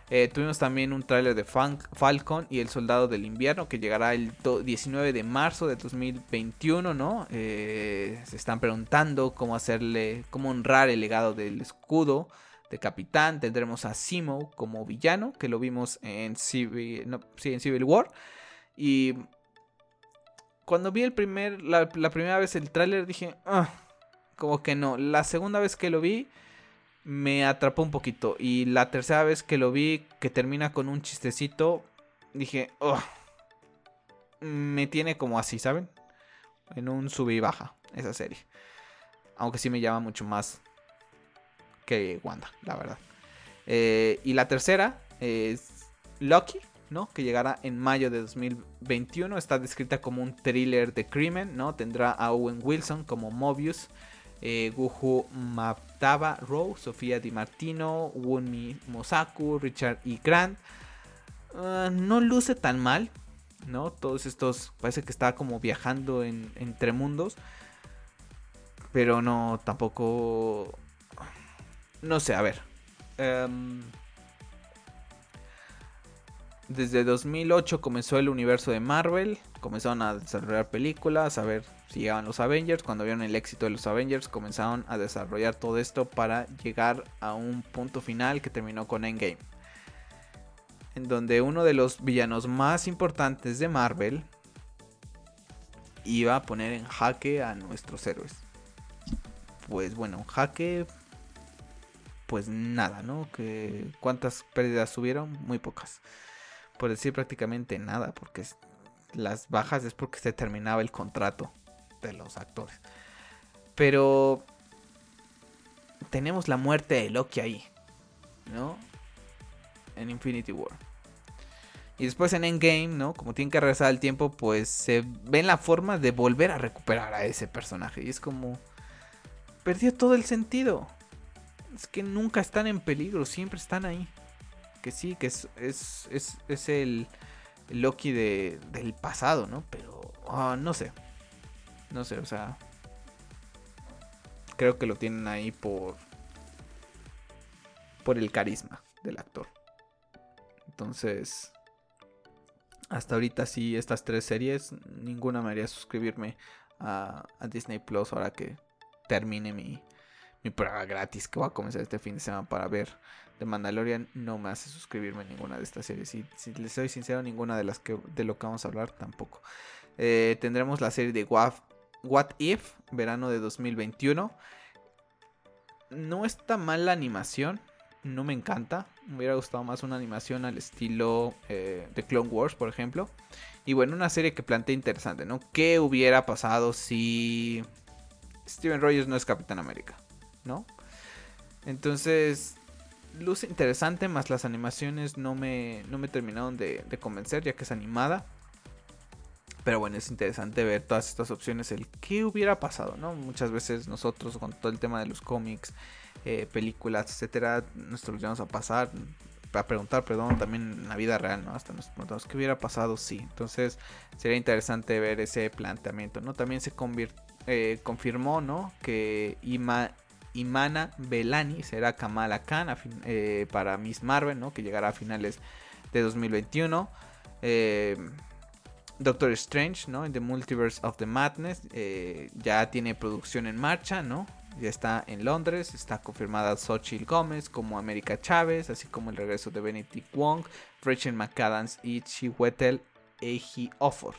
Eh, tuvimos también un tráiler de Falcon y el Soldado del Invierno que llegará el 19 de marzo de 2021, ¿no? Eh, se están preguntando cómo hacerle, cómo honrar el legado del escudo de Capitán. Tendremos a Simo como villano, que lo vimos en Civil, en Civil War. Y cuando vi el primer, la, primera vez el tráiler dije, ah, como que no. La segunda vez que lo vi me atrapó un poquito. Y la tercera vez que lo vi, que termina con un chistecito, dije, oh, me tiene como así, ¿saben? En un sube y baja esa serie. Aunque sí me llama mucho más que Wanda, la verdad. Eh, y la tercera es Lucky, ¿no? Que llegará en mayo de 2021. Está descrita como un thriller de crimen, ¿no? Tendrá a Owen Wilson como Mobius eh, Guju Maptaba Rose, Sofía Di Martino, Wunmi Mosaku, Richard E. Grant. Ah, no luce tan mal, ¿no? Todos estos, parece que está como viajando en, entre mundos. Pero no, tampoco... No sé, a ver. Em, desde 2008 comenzó el universo de Marvel. Comenzaron a desarrollar películas, a ver si llegaban los Avengers. Cuando vieron el éxito de los Avengers, comenzaron a desarrollar todo esto para llegar a un punto final que terminó con Endgame. En donde uno de los villanos más importantes de Marvel iba a poner en jaque a nuestros héroes. Pues bueno, jaque. Pues nada, ¿no? ¿Cuántas pérdidas subieron? Muy pocas. Por decir prácticamente nada, porque las bajas es porque se terminaba el contrato de los actores. Pero tenemos la muerte de Loki ahí, ¿no? En Infinity War. Y después en Endgame, ¿no? Como tienen que regresar al tiempo, pues se ven la forma de volver a recuperar a ese personaje. Y es como... Perdió todo el sentido. Es que nunca están en peligro, siempre están ahí. Que sí, que es, es, es, el, Loki de, del pasado, ¿no? Pero... Ah, no sé. No sé, o sea. Creo que lo tienen ahí por. Por el carisma del actor. Entonces. Hasta ahorita sí, estas tres series. Ninguna me haría suscribirme a, Disney Plus ahora que termine mi, mi prueba gratis que voy a comenzar este fin de semana para ver The Mandalorian no me hace suscribirme a ninguna de estas series. Y si les soy sincero, ninguna de las que de lo que vamos a hablar tampoco. Eh, tendremos la serie de WAF What If, verano de 2021. No está mal la animación, no me encanta. Me hubiera gustado más una animación al estilo eh, de Clone Wars, por ejemplo. Y bueno, una serie que plantea interesante, ¿no? ¿Qué hubiera pasado si Steven Rogers no es Capitán América? ¿No? Entonces, luce interesante, más las animaciones no me, no me terminaron de convencer, ya que es animada. Pero bueno, es interesante ver todas estas opciones, el qué hubiera pasado, ¿no? Muchas veces nosotros con todo el tema de los cómics, eh, películas, etcétera, nosotros vamos a pasar, a preguntar, perdón, también en la vida real, ¿no? Hasta nos preguntamos qué hubiera pasado, sí. Entonces sería interesante ver ese planteamiento, ¿no? También se eh, confirmó, ¿no? Que Ima, Imana Belani será Kamala Khan eh, para Miss Marvel, ¿no? Que llegará a finales de 2021. Eh, Doctor Strange, ¿no? En The Multiverse of the Madness. Eh, ya tiene producción en marcha, ¿no? Ya está en Londres. Está confirmada Xochitl Gómez como América Chávez. Así como el regreso de Benedict Wong, Rachel McAdams y Chiwetel Eji Ofor.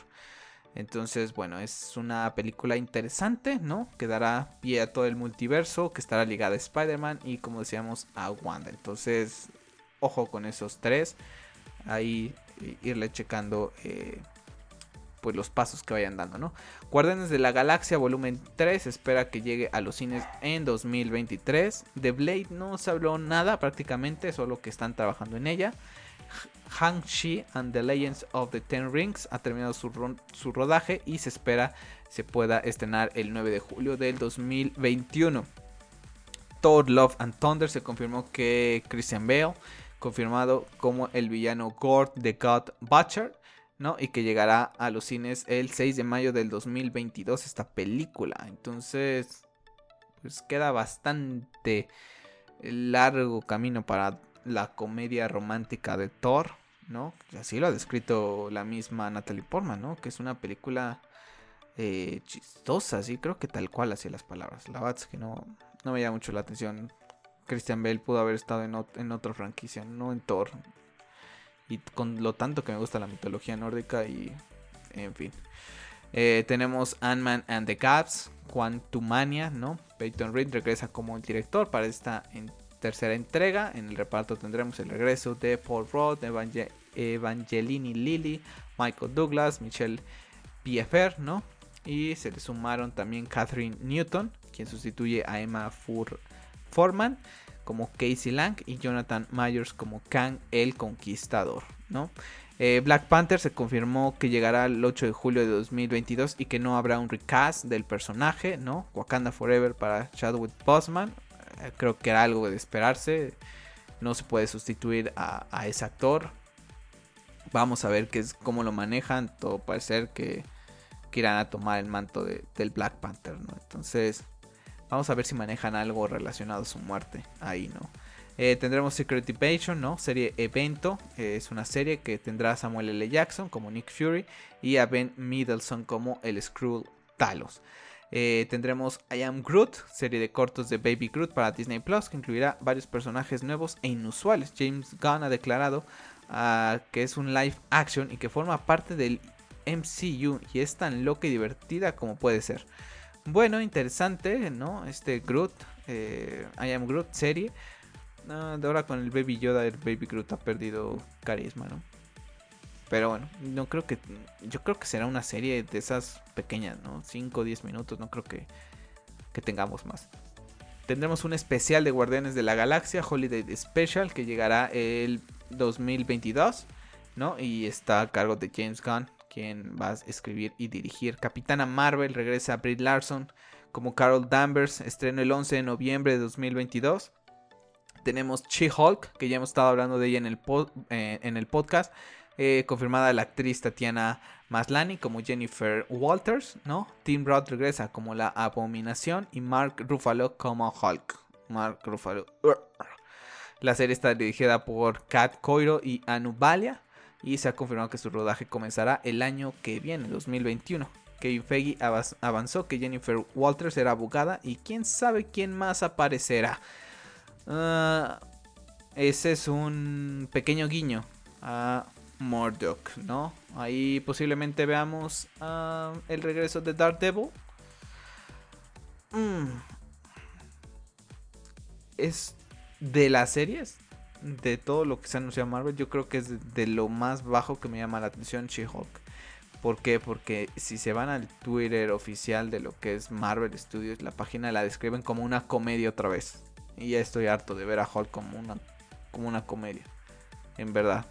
Entonces, bueno, es una película interesante, ¿no? Que dará pie a todo el multiverso, que estará ligada a Spider-Man y como decíamos a Wanda. Entonces, ojo con esos tres. Ahí irle checando eh, pues los pasos que vayan dando, ¿no? Guardianes de la Galaxia volumen 3 espera que llegue a los cines en 2023. De Blade no se habló nada prácticamente, solo que están trabajando en ella. Hang-Chi and the Legends of the Ten Rings ha terminado su, rodaje y se espera se pueda estrenar el 9 de julio del 2021. Thor Love and Thunder se confirmó que Christian Bale, confirmado como el villano Gord the God Butcher, ¿no? Y que llegará a los cines el 6 de mayo del 2022 esta película. Entonces, pues queda bastante largo camino para la comedia romántica de Thor, ¿no? Así lo ha descrito la misma Natalie Portman, ¿no? Que es una película eh, chistosa, sí, creo que tal cual hacía las palabras. La verdad es que no, no me llama mucho la atención. Christian Bale pudo haber estado en, otra franquicia, no en Thor. Y con lo tanto que me gusta la mitología nórdica y en fin. Eh, tenemos Ant-Man and the Caps, Quantumania, ¿no? Peyton Reed regresa como el director para esta tercera entrega. En el reparto tendremos el regreso de Paul Rudd, Evangelini Lilly, Michael Douglas, Michelle Pfeiffer, ¿no? Y se le sumaron también Catherine Newton, quien sustituye a Emma Fur Forman como Casey Lang y Jonathan Myers como Kang el Conquistador, ¿no? Eh, Black Panther se confirmó que llegará el 8 de julio de 2022 y que no habrá un recast del personaje, ¿no? Wakanda Forever para Chadwick Boseman, eh, creo que era algo de esperarse. No se puede sustituir a, ese actor. Vamos a ver qué es, cómo lo manejan. Todo parece que, que irán a tomar el manto del Black Panther, ¿no? Entonces, vamos a ver si manejan algo relacionado a su muerte ahí, ¿no? Eh, tendremos Secret Invasion, ¿no? Serie Evento. Eh, es una serie que tendrá a Samuel L. Jackson como Nick Fury y a Ben Middleton como el Skrull Talos. Eh, tendremos I Am Groot, serie de cortos de Baby Groot para Disney Plus, que incluirá varios personajes nuevos e inusuales. James Gunn ha declarado que es un live action y que forma parte del MCU y es tan loca y divertida como puede ser. Bueno, interesante, ¿no? Este Groot, eh, I Am Groot serie. Ah, de ahora con el Baby Yoda, el Baby Groot ha perdido carisma, ¿no? Pero bueno, no creo que. Yo creo que será una serie de esas pequeñas, ¿no? 5 o 10 minutos, no creo que, que tengamos más. Tendremos un especial de Guardianes de la Galaxia, Holiday Special, que llegará el 2022, ¿no? Y está a cargo de James Gunn, quien va a escribir y dirigir. Capitana Marvel regresa a Brie Larson como Carol Danvers, estreno el 11 de noviembre de 2022. Tenemos She-Hulk, que ya hemos estado hablando de ella en el, eh, en el podcast. Eh, confirmada la actriz Tatiana Maslany como Jennifer Walters, ¿no? Tim Roth regresa como la Abominación y Mark Ruffalo como Hulk. Mark Ruffalo. La serie está dirigida por Kat Coiro y Anu Balia y se ha confirmado que su rodaje comenzará el año que viene, 2021. Kevin Feige avanzó que Jennifer Walters será abogada y quién sabe quién más aparecerá. Ah, ese es un pequeño guiño a Murdoch, ¿no? Ahí posiblemente veamos ah, el regreso de Daredevil. Mm. Es de las series, de todo lo que se anunció Marvel, yo creo que es de, lo más bajo que me llama la atención She-Hulk. ¿Por qué? Porque si se van al Twitter oficial de lo que es Marvel Studios, la página la describen como una comedia otra vez. Y ya estoy harto de ver a Hulk como una, como una comedia. En verdad.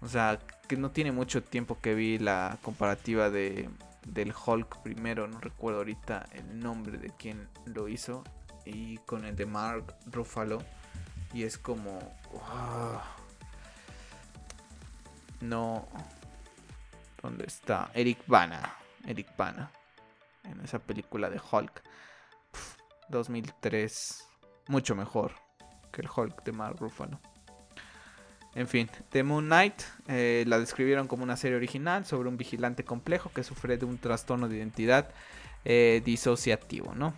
O sea, que no tiene mucho tiempo que vi la comparativa de del Hulk primero, no recuerdo ahorita el nombre de quien lo hizo, y con el de Mark Ruffalo. Y es como... No... ¿Dónde está? Eric Bana. Eric Bana. En esa película de Hulk. 2003. Mucho mejor que el Hulk de Mark Ruffalo. En fin, The Moon Knight eh, la describieron como una serie original sobre un vigilante complejo que sufre de un trastorno de identidad eh, disociativo, ¿no?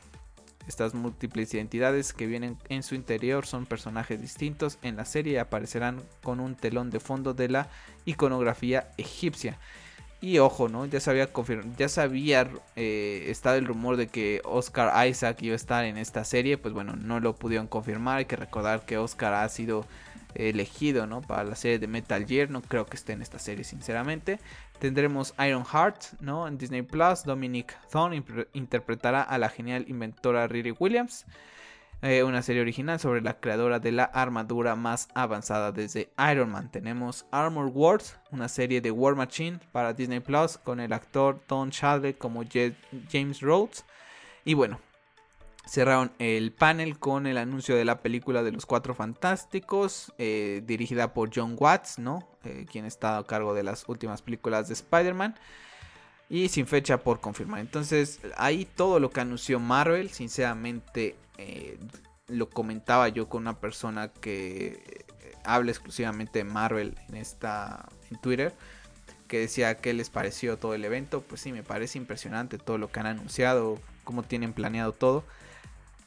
Estas múltiples identidades que vienen en su interior son personajes distintos en la serie y aparecerán con un telón de fondo de la iconografía egipcia. Y ojo, ¿no? Ya se había ya se había eh, el rumor de que Oscar Isaac iba a estar en esta serie. Pues bueno, no lo pudieron confirmar. Hay que recordar que Oscar ha sido elegido, ¿no? Para la serie de Metal Gear. No creo que esté en esta serie, sinceramente. Tendremos Iron Heart, ¿no? En Disney Plus. Dominic Thorne interpretará a la genial inventora Riri Williams. Eh, una serie original sobre la creadora de la armadura más avanzada desde Iron Man. Tenemos Armor Wars, una serie de War Machine para Disney Plus con el actor Tom Chadwick como James Rhodes. Y bueno, cerraron el panel con el anuncio de la película de los Cuatro Fantásticos, eh, dirigida por John Watts, ¿no? Eh, quien está a cargo de las últimas películas de Spider-Man. Y sin fecha por confirmar. Entonces, ahí todo lo que anunció Marvel, sinceramente, eh, lo comentaba yo con una persona que habla exclusivamente de Marvel en esta en Twitter que decía que les pareció todo el evento pues sí me parece impresionante todo lo que han anunciado cómo tienen planeado todo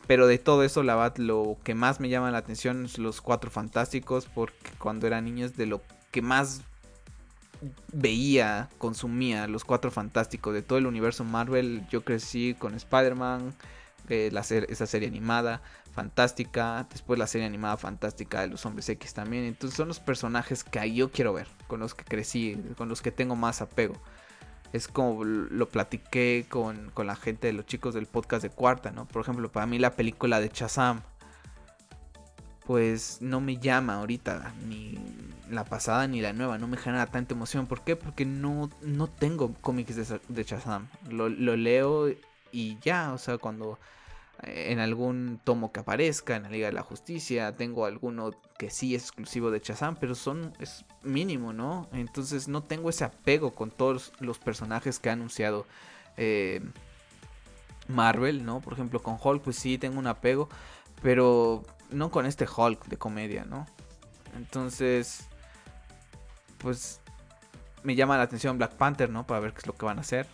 pero de todo eso la verdad lo que más me llama la atención es los cuatro fantásticos porque cuando era niño es de lo que más veía consumía los cuatro fantásticos de todo el universo Marvel yo crecí con Spider-Man la esa serie animada fantástica, después la serie animada fantástica de los hombres X también. Entonces son los personajes que yo quiero ver, con los que crecí, con los que tengo más apego. Es como lo platiqué con, con la gente de los chicos del podcast de Cuarta, ¿no? Por ejemplo, para mí la película de Chazam, pues no me llama ahorita, ni la pasada ni la nueva, no me genera tanta emoción. ¿Por qué? Porque no, no tengo cómics de, de Shazam. Lo, lo leo y ya, o sea, cuando en algún tomo que aparezca en la Liga de la Justicia, tengo alguno que sí es exclusivo de Shazam, pero son es mínimo, ¿no? Entonces no tengo ese apego con todos los personajes que ha anunciado eh, Marvel, ¿no? Por ejemplo, con Hulk, pues sí tengo un apego, pero no con este Hulk de comedia, ¿no? Entonces, pues me llama la atención Black Panther, ¿no? Para ver qué es lo que van a hacer.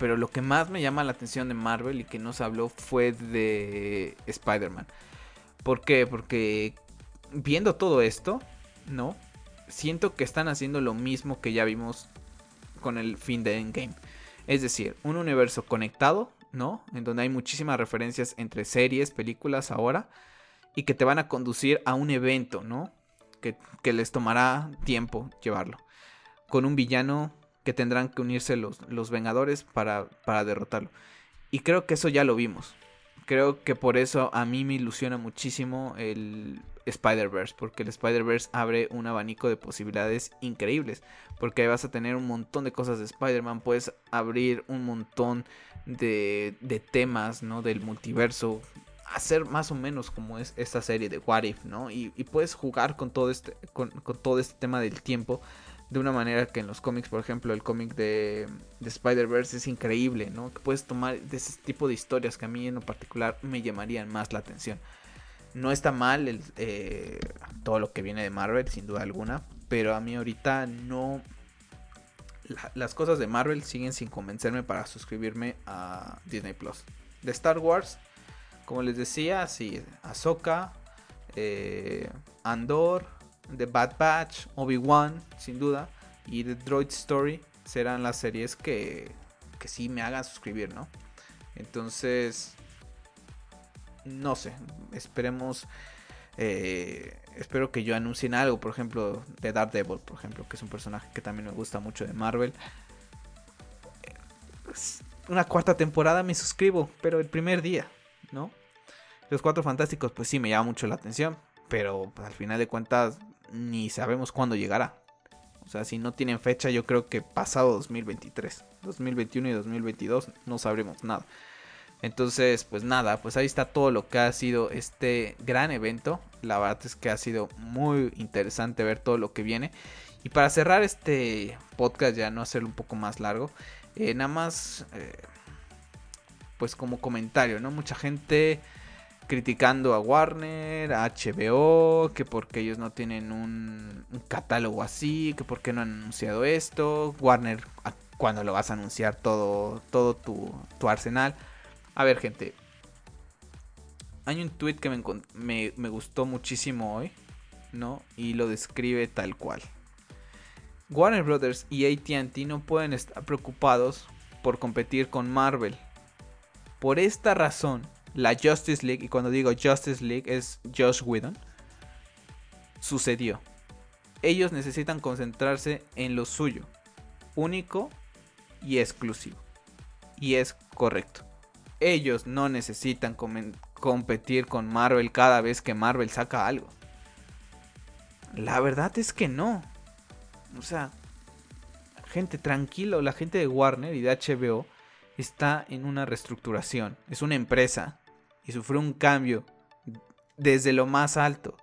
Pero lo que más me llama la atención de Marvel y que no se habló fue de Spider-Man. ¿Por qué? Porque viendo todo esto, ¿no? Siento que están haciendo lo mismo que ya vimos con el fin de Endgame. Es decir, un universo conectado, ¿no? En donde hay muchísimas referencias entre series, películas ahora. Y que te van a conducir a un evento, ¿no? Que, que les tomará tiempo llevarlo. Con un villano tendrán que unirse los, los Vengadores para, para derrotarlo. Y creo que eso ya lo vimos. Creo que por eso a mí me ilusiona muchísimo el Spider-Verse, porque el Spider-Verse abre un abanico de posibilidades increíbles, porque ahí vas a tener un montón de cosas de Spider-Man, puedes abrir un montón de, de temas, ¿no? Del multiverso, hacer más o menos como es esta serie de What If, ¿no? Y, puedes jugar con todo este, con todo este tema del tiempo de una manera que en los cómics, por ejemplo, el cómic de, Spider-Verse es increíble, ¿no? Que puedes tomar de ese tipo de historias que a mí en lo particular me llamarían más la atención. No está mal eh, todo lo que viene de Marvel, sin duda alguna, pero a mí ahorita no... las cosas de Marvel siguen sin convencerme para suscribirme a Disney Plus. De Star Wars, como les decía, sí, Ahsoka, eh, Andor, The Bad Batch, Obi-Wan, sin duda, y The Droid Story serán las series que, que sí me hagan suscribir, ¿no? Entonces, no sé, esperemos. Eh, espero que yo anuncien algo, por ejemplo, de Daredevil, por ejemplo, que es un personaje que también me gusta mucho de Marvel. Una cuarta temporada me suscribo, pero el primer día, ¿no? Los cuatro fantásticos, pues sí me llama mucho la atención, pero pues, al final de cuentas ni sabemos cuándo llegará. O sea, si no tienen fecha, yo creo que pasado 2023, 2021 y 2022 no sabremos nada. Entonces, pues nada, pues ahí está todo lo que ha sido este gran evento. La verdad es que ha sido muy interesante ver todo lo que viene. Y para cerrar este podcast, ya no hacerlo un poco más largo, eh, nada más, eh, pues como comentario, ¿no? Mucha gente criticando a Warner, a HBO, que porque ellos no tienen un, catálogo así, que porque no han anunciado esto. Warner, cuando lo vas a anunciar todo, todo tu, arsenal. A ver, gente. Hay un tweet que me, me gustó muchísimo hoy, ¿no? Y lo describe tal cual. Warner Brothers y ATT no pueden estar preocupados por competir con Marvel. Por esta razón, la Justice League, y cuando digo Justice League es Josh Whedon, sucedió. Ellos necesitan concentrarse en lo suyo, único y exclusivo. Y es correcto. Ellos no necesitan competir con Marvel cada vez que Marvel saca algo. La verdad es que no. O sea, gente, tranquilo, la gente de Warner y de HBO está en una reestructuración. Es una empresa y sufrió un cambio desde lo más alto.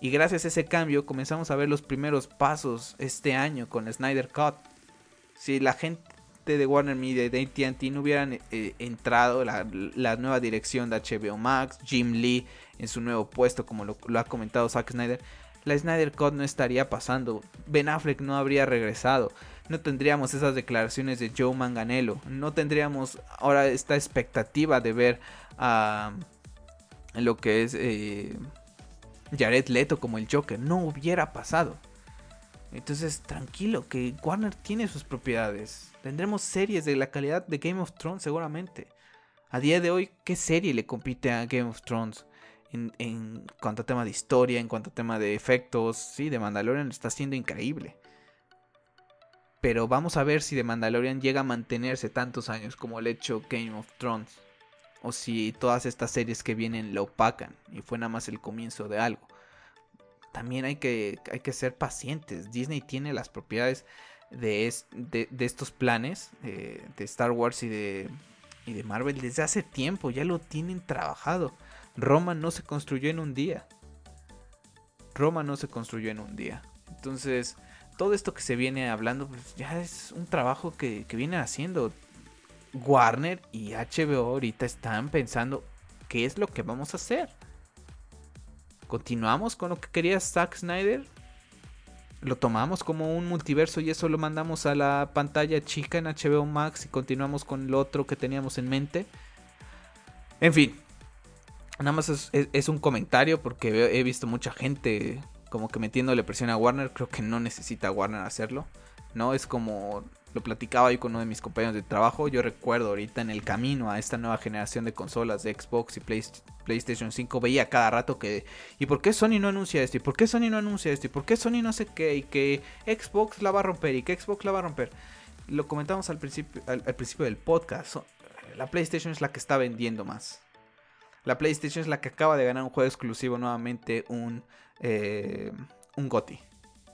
Y gracias a ese cambio comenzamos a ver los primeros pasos este año con Snyder Cut. Si la gente de Warner Media y de ATT no hubieran eh, entrado la, la, nueva dirección de HBO Max, Jim Lee en su nuevo puesto, como lo, lo ha comentado Zack Snyder, la Snyder Cut no estaría pasando. Ben Affleck no habría regresado. No tendríamos esas declaraciones de Joe Manganello. No tendríamos ahora esta expectativa de ver a lo que es eh, Jared Leto como el Joker. No hubiera pasado. Entonces, tranquilo, que Warner tiene sus propiedades. Tendremos series de la calidad de Game of Thrones seguramente. A día de hoy, ¿qué serie le compite a Game of Thrones? en, cuanto a tema de historia, en cuanto a tema de efectos, sí, de Mandalorian está siendo increíble. Pero vamos a ver si de Mandalorian llega a mantenerse tantos años como el hecho Game of Thrones. O si todas estas series que vienen lo opacan y fue nada más el comienzo de algo. También hay que, hay que ser pacientes. Disney tiene las propiedades de, de, estos planes eh, de Star Wars y de, y de Marvel desde hace tiempo. Ya lo tienen trabajado. Roma no se construyó en un día. Roma no se construyó en un día. Entonces, todo esto que se viene hablando, pues ya es un trabajo que, que vienen haciendo. Warner y HBO ahorita están pensando qué es lo que vamos a hacer. ¿Continuamos con lo que quería Zack Snyder? ¿Lo tomamos como un multiverso y eso lo mandamos a la pantalla chica en HBO Max y continuamos con lo otro que teníamos en mente? En fin, Nada más es, un comentario porque he visto mucha gente como que metiéndole presión a Warner. Creo que no necesita Warner hacerlo. No es como lo platicaba yo con uno de mis compañeros de trabajo. Yo recuerdo ahorita en el camino a esta nueva generación de consolas de Xbox y PlayStation 5 veía cada rato que ¿y por qué Sony no anuncia esto? ¿Y por qué Sony no anuncia esto? ¿Y por qué Sony no sé qué? Y que Xbox la va a romper y que Xbox la va a romper. Lo comentamos al principio, al principio del podcast. La PlayStation es la que está vendiendo más. La PlayStation es la que acaba de ganar un juego exclusivo nuevamente, un, eh, un GOTI.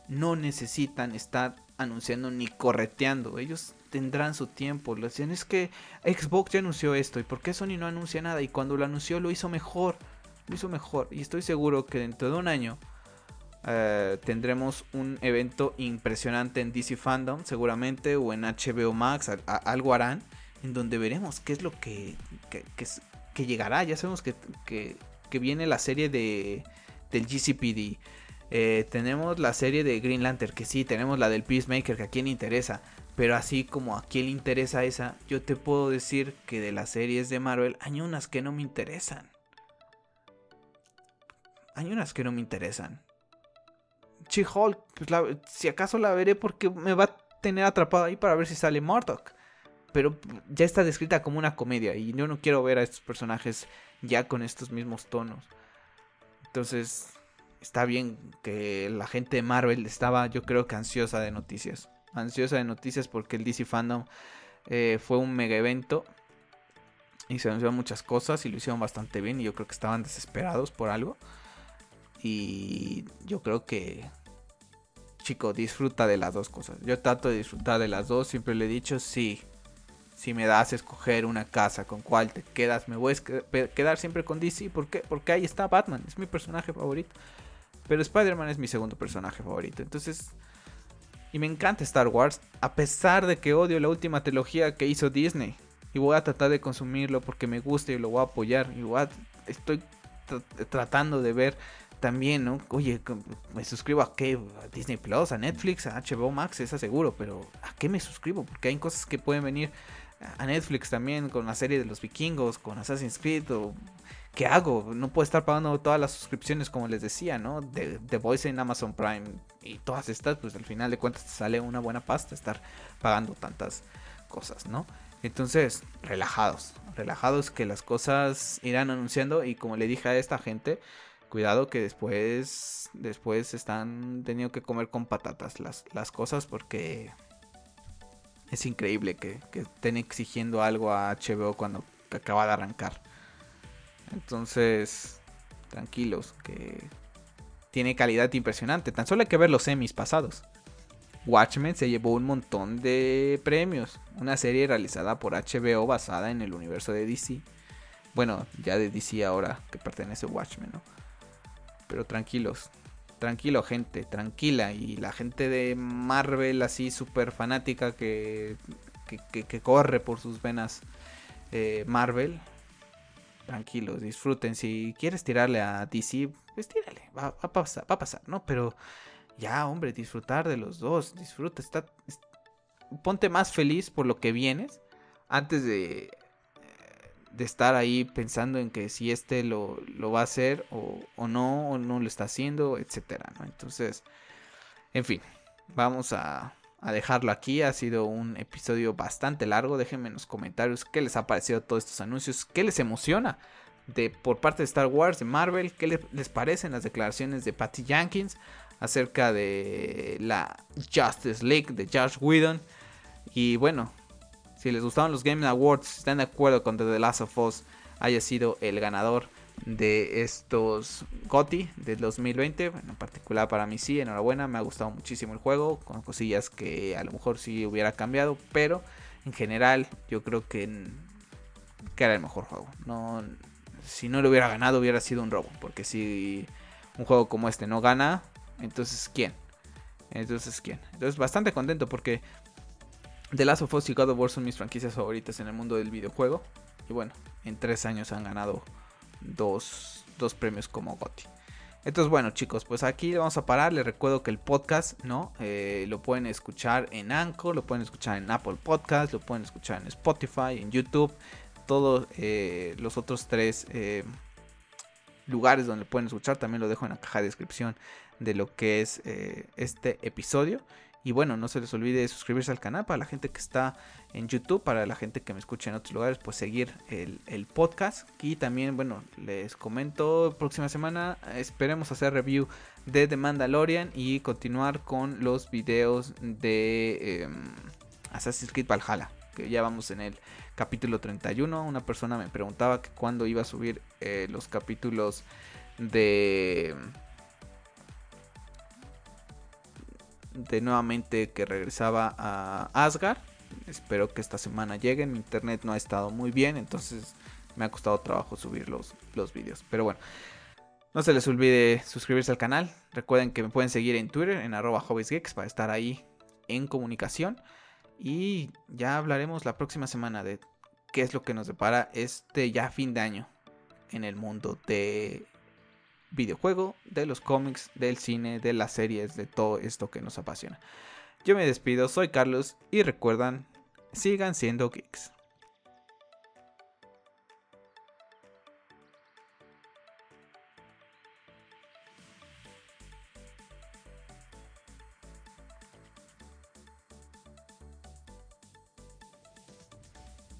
No necesitan estar anunciando ni correteando. Ellos tendrán su tiempo. Lo decían es que Xbox ya anunció esto. ¿Y por qué Sony no anuncia nada? Y cuando lo anunció lo hizo mejor. Lo hizo mejor. Y estoy seguro que dentro de un año eh, tendremos un evento impresionante en DC Fandom, seguramente, o en HBO Max, algo harán, en donde veremos qué es lo que, que, que llegará. Ya sabemos que, viene la serie de, del GCPD. Eh, tenemos la serie de Green Lantern, que sí, tenemos la del Peacemaker, que a quien interesa. Pero así como a quien le interesa esa, yo te puedo decir que de las series de Marvel hay unas que no me interesan. Hay unas que no me interesan. She-Hulk, pues si acaso la veré porque me va a tener atrapado ahí para ver si sale Murdoch pero ya está descrita como una comedia y yo no quiero ver a estos personajes ya con estos mismos tonos. Entonces, está bien que la gente de Marvel estaba, yo creo que ansiosa de noticias. Ansiosa de noticias porque el DC Fandom eh, fue un mega evento y se anunciaron muchas cosas y lo hicieron bastante bien y yo creo que estaban desesperados por algo. Y yo creo que, chico, disfruta de las dos cosas. Yo trato de disfrutar de las dos, siempre le he dicho, sí, si me das a escoger una casa con cuál te quedas, me voy a quedar siempre con DC. ¿Por qué? Porque ahí está Batman, es mi personaje favorito. Pero Spider-Man es mi segundo personaje favorito. Entonces, y me encanta Star Wars, a pesar de que odio la última trilogía que hizo Disney. Y voy a tratar de consumirlo porque me gusta y lo voy a apoyar. Igual estoy tratando de ver también, ¿no? Oye, me suscribo a qué? A Disney Plus, a Netflix, a HBO Max, es seguro, pero ¿a qué me suscribo? Porque hay cosas que pueden venir a Netflix también con la serie de los vikingos, con Assassin's Creed o ¿qué hago? No puedo estar pagando todas las suscripciones como les decía, ¿no? De The Voice en Amazon Prime y todas estas, pues al final de cuentas te sale una buena pasta estar pagando tantas cosas, ¿no? Entonces, relajados, relajados que las cosas irán anunciando y como le dije a esta gente, cuidado que después, después están teniendo que comer con patatas las, las cosas porque es increíble que, estén exigiendo algo a HBO cuando acaba de arrancar. Entonces, tranquilos, que tiene calidad impresionante. Tan solo hay que ver los semis pasados. Watchmen se llevó un montón de premios. Una serie realizada por HBO basada en el universo de DC. Bueno, ya de DC ahora que pertenece a Watchmen, ¿no? Pero tranquilos. Tranquilo, gente, tranquila. Y la gente de Marvel, así súper fanática que, que, corre por sus venas eh, Marvel, tranquilos, disfruten. Si quieres tirarle a DC, pues tírale, va, a, pasar, va a pasar, ¿no? Pero ya, hombre, disfrutar de los dos, disfruta, está, ponte más feliz por lo que vienes antes de, de estar ahí pensando en que si este lo, va a hacer o, o, no, o no lo está haciendo, etcétera, ¿no? Entonces, en fin, vamos a, a dejarlo aquí. Ha sido un episodio bastante largo. Déjenme en los comentarios qué les ha parecido todos estos anuncios, qué les emociona de por parte de Star Wars, de Marvel, qué les, parecen las declaraciones de Patty Jenkins acerca de la Justice League de Josh Whedon. Y bueno, si les gustaron los Game Awards, están de acuerdo con The Last of Us haya sido el ganador de estos GOTI del 2020. en particular para mí sí, enhorabuena, me ha gustado muchísimo el juego, con cosillas que a lo mejor sí hubiera cambiado, pero en general yo creo que, que era el mejor juego. No, si no lo hubiera ganado hubiera sido un robo, porque si un juego como este no gana, entonces ¿quién? Entonces ¿quién? Entonces bastante contento porque The Last of Us y God of War son mis franquicias favoritas en el mundo del videojuego. Y bueno, en tres años han ganado dos, premios como GOTY. Entonces, bueno, chicos, pues aquí vamos a parar. Les recuerdo que el podcast, ¿no? Eh, lo pueden escuchar en Anchor, lo pueden escuchar en Apple Podcast, lo pueden escuchar en Spotify, en YouTube, todos eh, los otros tres eh, lugares donde pueden escuchar. También lo dejo en la caja de descripción de lo que es este episodio. Y bueno, no se les olvide suscribirse al canal para la gente que está en YouTube, para la gente que me escucha en otros lugares, pues seguir el, podcast. Y también, bueno, les comento, próxima semana esperemos hacer review de The Mandalorian y continuar con los videos de em, Assassin's Creed Valhalla, que ya vamos en el capítulo 31. Una persona me preguntaba que cuándo iba a subir eh, los capítulos de de nuevamente que regresaba a Asgard. Espero que esta semana lleguen. Mi internet no ha estado muy bien, entonces me ha costado trabajo subir los, los vídeos. Pero bueno, no se les olvide suscribirse al canal. Recuerden que me pueden seguir en Twitter, en arroba para estar ahí en comunicación. Y ya hablaremos la próxima semana de qué es lo que nos depara este ya fin de año en el mundo de videojuego, de los cómics, del cine, de las series, de todo esto que nos apasiona. Yo me despido, soy Carlos y recuerdan, sigan siendo geeks.